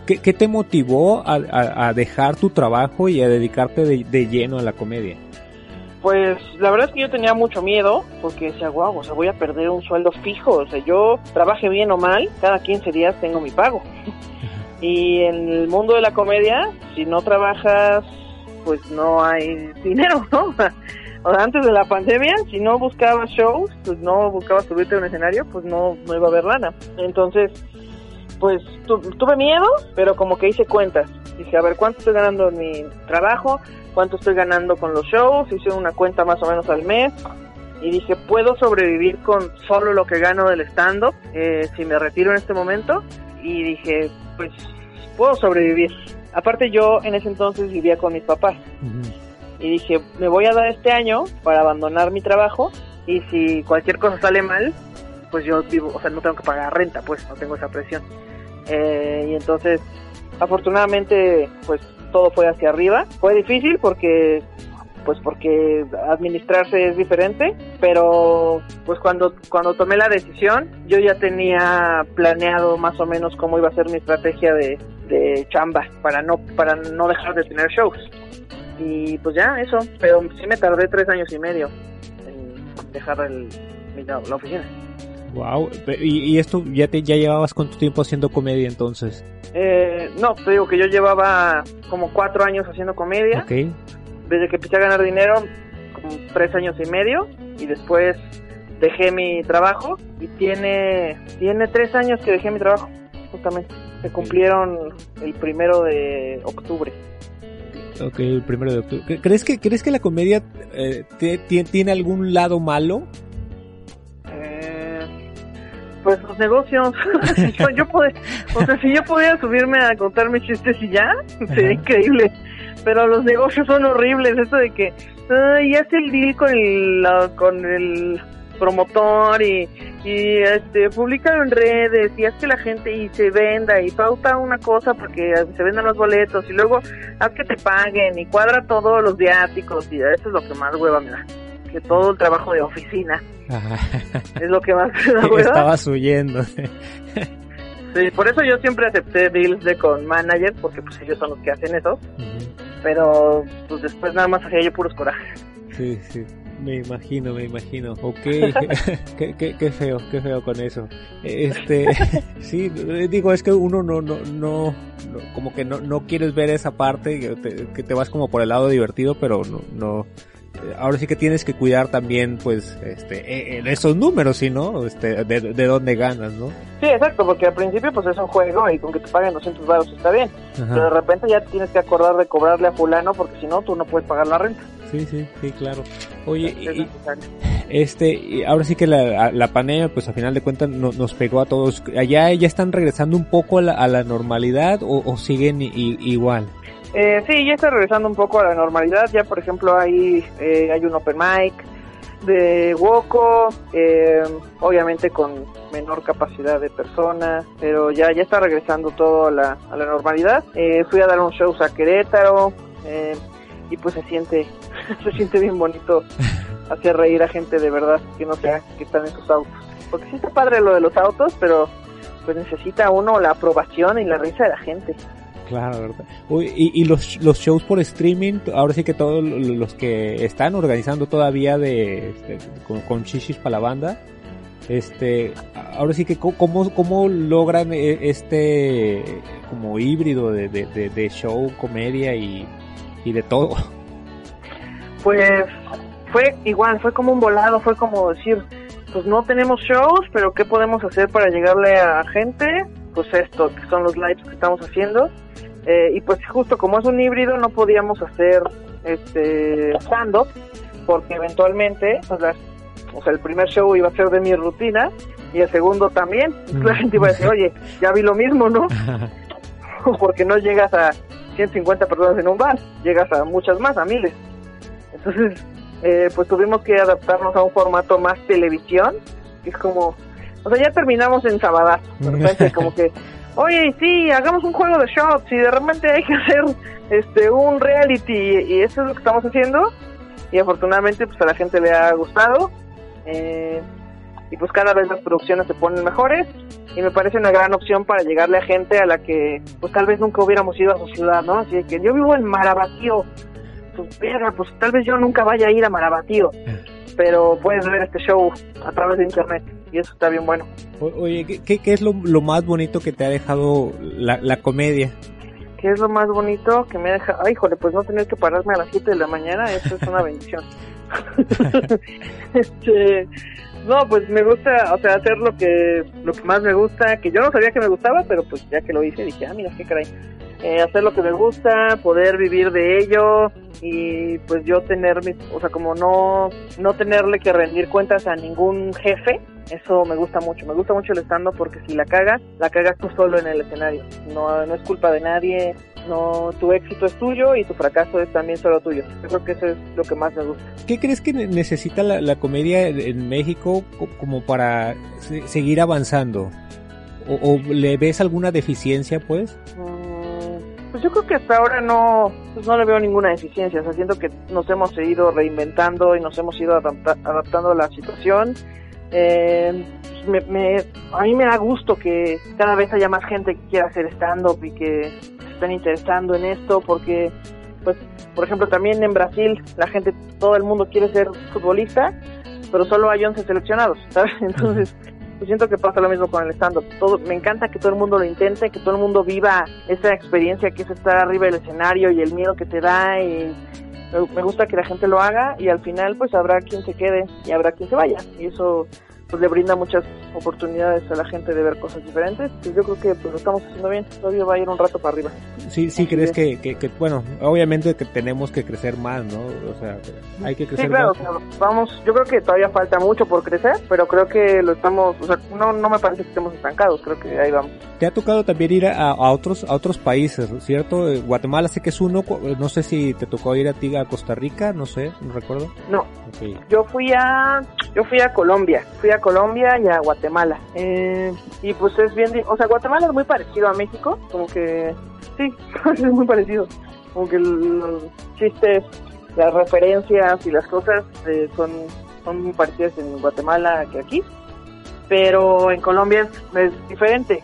qué, qué te motivó a, a- a dejar tu trabajo y a dedicarte de, de lleno a la comedia? Pues la verdad es que yo tenía mucho miedo porque decía, wow, o sea, voy a perder un sueldo fijo. O sea, yo trabaje bien o mal, cada 15 días tengo mi pago. Y en el mundo de la comedia, si no trabajas, pues no hay dinero, ¿no? O sea, antes de la pandemia, si no buscabas shows, pues no buscabas subirte a un escenario, pues no, no iba a haber lana. Entonces, pues tu- tuve miedo, pero como que hice cuentas. Dije, a ver, ¿cuánto estoy ganando en mi trabajo? ¿Cuánto estoy ganando con los shows? Hice una cuenta más o menos al mes. Y dije, ¿puedo sobrevivir con solo lo que gano del stand-up eh, si me retiro en este momento? Y dije, pues, puedo sobrevivir. Aparte yo en ese entonces vivía con mis papás. Y dije, me voy a dar este año para abandonar mi trabajo y si cualquier cosa sale mal, pues yo vivo, o sea, no tengo que pagar renta, pues no tengo esa presión. Eh, y entonces, afortunadamente, pues todo fue hacia arriba. Fue difícil porque, pues porque administrarse es diferente, pero pues cuando cuando tomé la decisión, yo ya tenía planeado más o menos cómo iba a ser mi estrategia de, de chamba para no para no dejar de tener shows. Y pues ya, eso. Pero sí me tardé tres años y medio en dejar el, la oficina. Wow, y, y esto ya te ya llevabas cuánto tiempo haciendo comedia entonces, Eh, no, te digo que yo llevaba como cuatro años haciendo comedia. ¿ok? Desde que empecé a ganar dinero, como tres años y medio. Y después dejé mi trabajo. Y tiene, tiene tres años que dejé mi trabajo, justamente. Se cumplieron el primero de octubre. Ok, el primero de octubre. ¿Cre- ¿Crees que crees que la comedia eh, te- ti- tiene algún lado malo? Pues los negocios. yo, yo pod- o sea, si yo pudiera subirme a contar mis chistes y ya, sería increíble. Pero los negocios son horribles. Esto de que, ay, hace el deal con el, la- con el promotor y, y este, públicalo en redes y haz que la gente y se venda y pauta una cosa para que se vendan los boletos y luego haz que te paguen y cuadra todos los viáticos y eso es lo que más hueva me da. Que todo el trabajo de oficina es lo que más me da. Estabas huyendo. Sí, por eso yo siempre acepté deals de con manager, porque pues ellos son los que hacen eso, pero pues después nada más hacía yo puros corajes. Sí, sí. Me imagino, me imagino. Ok, qué, qué, qué feo, qué feo con eso. Este, sí, digo, es que uno no, no, no, no- como que no, no quieres ver esa parte, que te, que te vas como por el lado divertido, pero no, no, ahora sí que tienes que cuidar también, pues, este, eh, eh, esos números, ¿sí, no? Este, de, de dónde ganas, ¿no? Sí, exacto, porque al principio pues es un juego y con que te paguen 200 baros está bien, pero de repente ya tienes que acordar de cobrarle a fulano porque si no tú no puedes pagar la renta. Sí, sí, sí, claro. Oye, Es y. Este, y ahora sí que la, la pandemia, pues a final de cuentas no- nos pegó a todos. ¿Allá ya están regresando un poco a la, a la normalidad o, o siguen i- igual? Eh, sí, ya está regresando un poco a la normalidad. Ya, por ejemplo, hay, eh, hay un open mic de Woco, eh, obviamente con menor capacidad de persona, pero ya, ya está regresando todo a la, a la normalidad. Eh, fui a dar un show a Querétaro eh, y pues se siente, se siente bien bonito hacer reír a gente de verdad que no sea que están en sus autos. Porque sí está padre lo de los autos, pero pues necesita uno la aprobación y la risa de la gente. Claro, ¿verdad? Uy, y, los, los shows por streaming, ahora sí que todos los que están organizando todavía de, este, con, con Chichis para la banda, este, ahora sí que cómo, cómo logran eh, este como híbrido de show, comedia y, y de todo. Pues fue igual, fue como un volado, fue como decir, pues no tenemos shows, pero ¿qué podemos hacer para llegarle a gente? Pues esto, que son los lives que estamos haciendo. Eh, y pues justo como es un híbrido, no podíamos hacer este stand-up, porque eventualmente, pues las, o sea, el primer show iba a ser de mi rutina y el segundo también. Entonces la gente iba a decir, oye, ya vi lo mismo, ¿no? porque no llegas a 150 personas en un bar, llegas a muchas más, a miles. Entonces, eh, pues tuvimos que adaptarnos a un formato más televisión, que es como, o sea, ya terminamos en sabadazo, de repente como que, oye, sí, hagamos un juego de shots y de repente hay que hacer este un reality y, y eso es lo que estamos haciendo. Y afortunadamente pues a la gente le ha gustado eh, y pues cada vez las producciones se ponen mejores y me parece una gran opción para llegarle a gente a la que pues tal vez nunca hubiéramos ido a su ciudad, ¿no? Así que yo vivo en Marabatío, pues verga, pues tal vez yo nunca vaya a ir a Marabatío, pero puedes ver este show a través de internet y eso está bien bueno. O- Oye, ¿qué- ¿qué, qué es lo, lo más bonito que te ha dejado la, la comedia? ¿Qué es lo más bonito que me deja? Ay, híjole, pues no tener que pararme a las 7 de la mañana, eso es una bendición. este, no, pues me gusta, o sea, hacer lo que lo que más me gusta, que yo no sabía que me gustaba, pero pues ya que lo hice dije, ah, mira, qué caray. Eh, hacer lo que me gusta, poder vivir de ello y pues yo tener mis, o sea, como no no tenerle que rendir cuentas a ningún jefe, eso me gusta mucho. Me gusta mucho el stand porque si la cagas, la cagas tú solo en el escenario. No no es culpa de nadie, no tu éxito es tuyo y tu fracaso es también solo tuyo. Yo creo que eso es lo que más me gusta. ¿Qué crees que ne- necesita la, la comedia en- en México co- como para se- seguir avanzando? ¿O, o le ves alguna deficiencia, pues? Mm, Pues yo creo que hasta ahora no, pues no le veo ninguna deficiencia. O sea, siento que nos hemos ido reinventando y nos hemos ido adapta- adaptando a la situación. Eh, me, me- a mí me da gusto que cada vez haya más gente que quiera hacer stand-up y que se estén interesando en esto porque, pues, por ejemplo, también en Brasil la gente, todo el mundo quiere ser futbolista, pero solo hay 11 seleccionados, ¿sabes? Entonces, pues siento que pasa lo mismo con el stand-up. Todo, me encanta que todo el mundo lo intente, que todo el mundo viva esa experiencia que es estar arriba del escenario y el miedo que te da y me- gusta que la gente lo haga y al final pues habrá quien se quede y habrá quien se vaya. Y eso pues le brinda muchas oportunidades a la gente de ver cosas diferentes y yo creo que pues lo estamos haciendo bien todavía va a ir un rato para arriba Sí, sí, Así crees es. que, que, que, bueno, obviamente que tenemos que crecer más, ¿no? O sea, hay que sí crecer claro más. o sea, vamos yo creo que todavía falta mucho por crecer pero creo que lo estamos o sea no no me parece que estemos estancados creo que ahí vamos Te ha tocado también ir a, a otros a otros países, ¿cierto? Eh, Guatemala sé que es uno, no sé si te tocó ir a ti a Costa Rica, no sé, no recuerdo. no yo fui a yo fui a Colombia fui a Colombia y a Guatemala. Eh, y pues es bien o sea Guatemala es muy parecido a México como que sí es muy parecido. Como que los chistes las referencias y las cosas eh, son son muy parecidas en Guatemala que aquí. Pero en Colombia es, es diferente.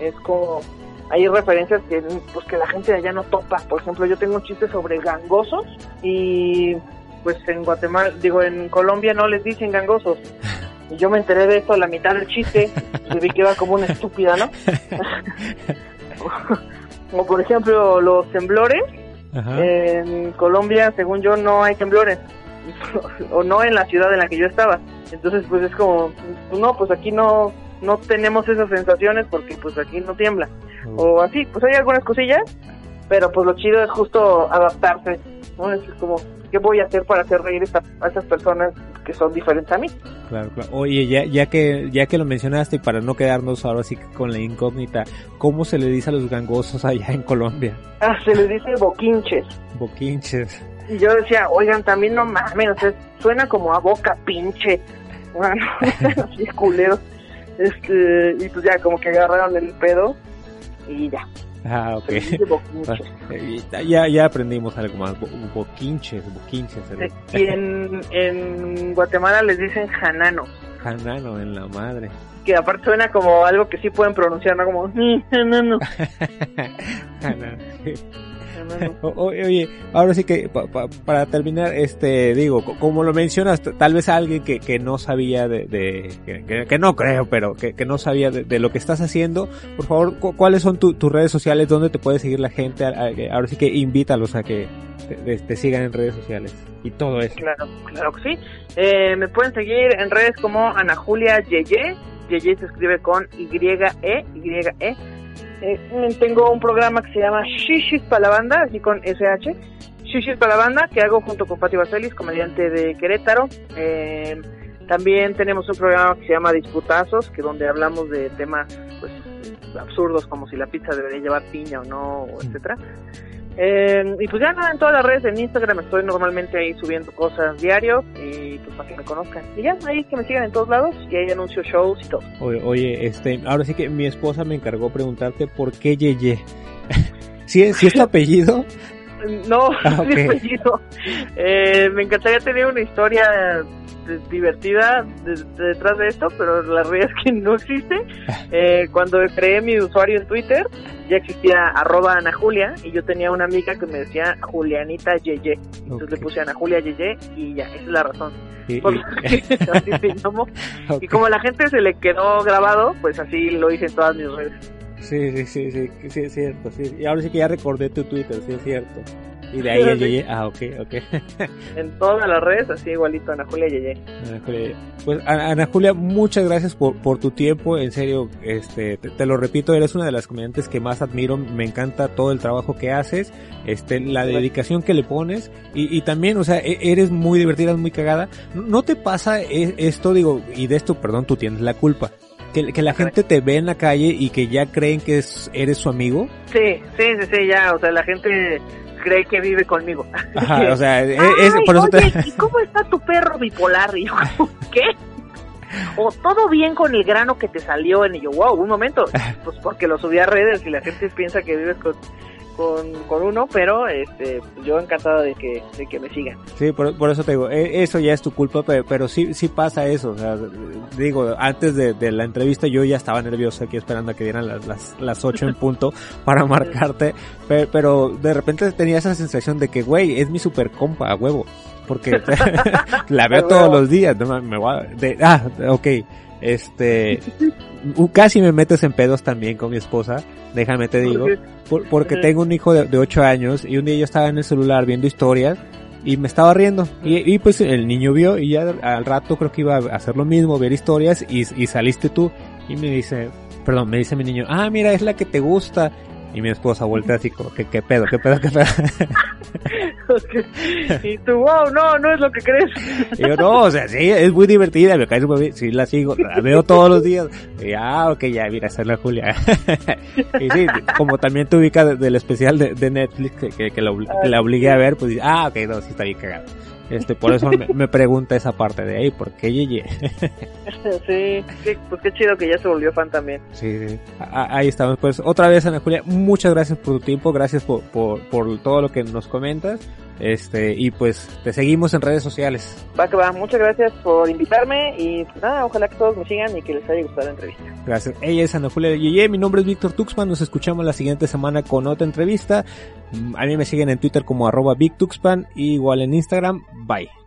Es como hay referencias que pues que la gente de allá no topa. Por ejemplo yo tengo un chiste sobre gangosos y pues en Guatemala, digo, en Colombia no les dicen gangosos. Y yo me enteré de esto a la mitad del chiste y vi que iba como una estúpida, ¿no? como por ejemplo los temblores. Ajá. En Colombia, según yo, no hay temblores. o no en la ciudad en la que yo estaba. Entonces, pues es como, pues no, pues aquí no no tenemos esas sensaciones porque pues aquí no tiembla. O así, pues hay algunas cosillas, pero pues lo chido es justo adaptarse. ¿no? Es como, ¿qué voy a hacer para hacer reír esta- a esas personas que son diferentes a mí? Claro, claro. Oye, ya, ya que ya que lo mencionaste y para no quedarnos ahora sí con la incógnita, ¿cómo se le dice a los gangosos allá en Colombia? Ah, se les dice boquinches. Boquinches. Y yo decía, oigan, también no mames, o sea, suena como a boca pinche. Bueno, así culeros. Este, y pues ya como que agarraron el pedo y ya. Ah, ok. Ya, ya aprendimos algo más. Bo- Boquinches, boquinches. eh. En, en Guatemala les dicen jananos. Janano en la madre. que aparte suena como algo que sí pueden pronunciar, no como... "Mm, no, no". No, no. O- Oye, ahora sí que pa- pa- para terminar, este, digo, co- como lo mencionas, tal vez alguien que, que no sabía de, de- que, que- no creo, pero que, que no sabía de, de lo que estás haciendo, por favor, cu- ¿cuáles son tu- tus redes sociales? ¿Dónde te puede seguir la gente? Ahora sí que invítalos a que te, te- te sigan en redes sociales y todo eso. Claro, claro que sí. Eh, me pueden seguir en redes como Ana Julia Yeye. Yeye se escribe con Y-E, Y-E. Eh, tengo un programa que se llama Shishis para la banda, así con SH. Shishis para la banda, que hago junto con Pati Vaselis, comediante de Querétaro. Eh, también tenemos un programa que se llama Disputazos, que donde hablamos de temas pues absurdos como si la pizza debería llevar piña o no, o etcétera. Eh, y pues ya nada, en todas las redes, en Instagram estoy normalmente ahí subiendo cosas diario y pues para que me conozcan. Y ya, ahí que me sigan en todos lados y ahí anuncio shows y todo. Oye, oye, este, ahora sí que mi esposa me encargó preguntarte por qué Yeye. ¿Sí, es- ¿Sí es tu apellido? No, Ah, mi apellido. Eh, me encantaría tener una historia divertida de- de- detrás de esto, pero la realidad es que no existe. Eh, cuando creé mi usuario en Twitter, ya existía arroba Ana Julia y yo tenía una amiga que me decía Julianita Yeye. Entonces le puse Ana Julia Yeye y ya, esa es la razón. Y- Por y- lo que así se llamó. ok. Y como la gente se le quedó grabado, pues así lo hice en todas mis redes. Sí, sí, sí, sí, sí, es cierto, sí. Y ahora sí que ya recordé tu Twitter, sí es cierto. Y de ahí Sí. Yeye, ah, ok, ok. En todas las redes, así igualito Ana Julia Yeye. Ana Julia. Pues Ana Julia, muchas gracias por, por tu tiempo, en serio, este, te, te lo repito, eres una de las comediantes que más admiro, me encanta todo el trabajo que haces, este, la dedicación que le pones, y, y también, o sea, e- eres muy divertida, muy cagada. ¿No te pasa e- esto, digo, y de esto, perdón, tú tienes la culpa? Que, que la gente te ve en la calle y que ya creen que es- eres su amigo. Sí, sí, sí, sí, ya, o sea, la gente cree que vive conmigo. Ajá, o sea, e- Ay, es, por eso te- ¿y cómo está tu perro bipolar? Y yo, ¿qué? O todo bien con el grano que te salió en yo, wow, un momento, pues porque lo subí a redes y la gente piensa que vives con, con, con uno, pero este, yo encantado de que, de que me sigan. Sí, por, por eso te digo, e- eso ya es tu culpa, pero, pero sí, sí pasa eso. O sea, digo, antes de, de la entrevista yo ya estaba nervioso aquí esperando a que dieran las, las, las 8 en punto para marcarte, pero, pero de repente tenía esa sensación de que, güey, es mi super compa, a huevo. Porque la veo todos los días. no me voy a- de- ah, ok. Este, casi me metes en pedos también con mi esposa, déjame te digo. Por- porque tengo un hijo de, de 8 años y un día yo estaba en el celular viendo historias y me estaba riendo. Y, y pues el niño vio y ya al rato creo que iba a hacer lo mismo, ver historias y, y saliste tú. Y me dice, perdón, me dice mi niño, ah, mira, es la que te gusta. Y mi esposa voltea así como, ¿qué, qué pedo, qué pedo, qué pedo? y tú, wow, no, no es lo que crees. Y yo, no, o sea, sí, es muy divertida, me cae súper bien, sí la sigo, la veo todos los días. Y ah, ok, ya, mira, esa es la Julia. y sí, como también te ubicas de- del especial de, de Netflix que, que, que la, que la obligué a ver, pues ah, ok, no, sí está bien cagado. Este, por eso me, me pregunta esa parte de ahí, ¿por qué Yeye? sí, sí, pues qué chido que ya se volvió fan también. Sí, sí. A- a- ahí estamos. Pues otra vez, Ana Julia, muchas gracias por tu tiempo, gracias por, por, por todo lo que nos comentas. Este, y pues te seguimos en redes sociales. Va que va, muchas gracias por invitarme y pues nada, ojalá que todos me sigan y que les haya gustado la entrevista. Gracias. Ella es Ana Julia Yeye, mi nombre es Víctor Tuxman, nos escuchamos la siguiente semana con otra entrevista. Mm, A mí me siguen en Twitter como arroba Tuxpan, y igual en Instagram. Bye.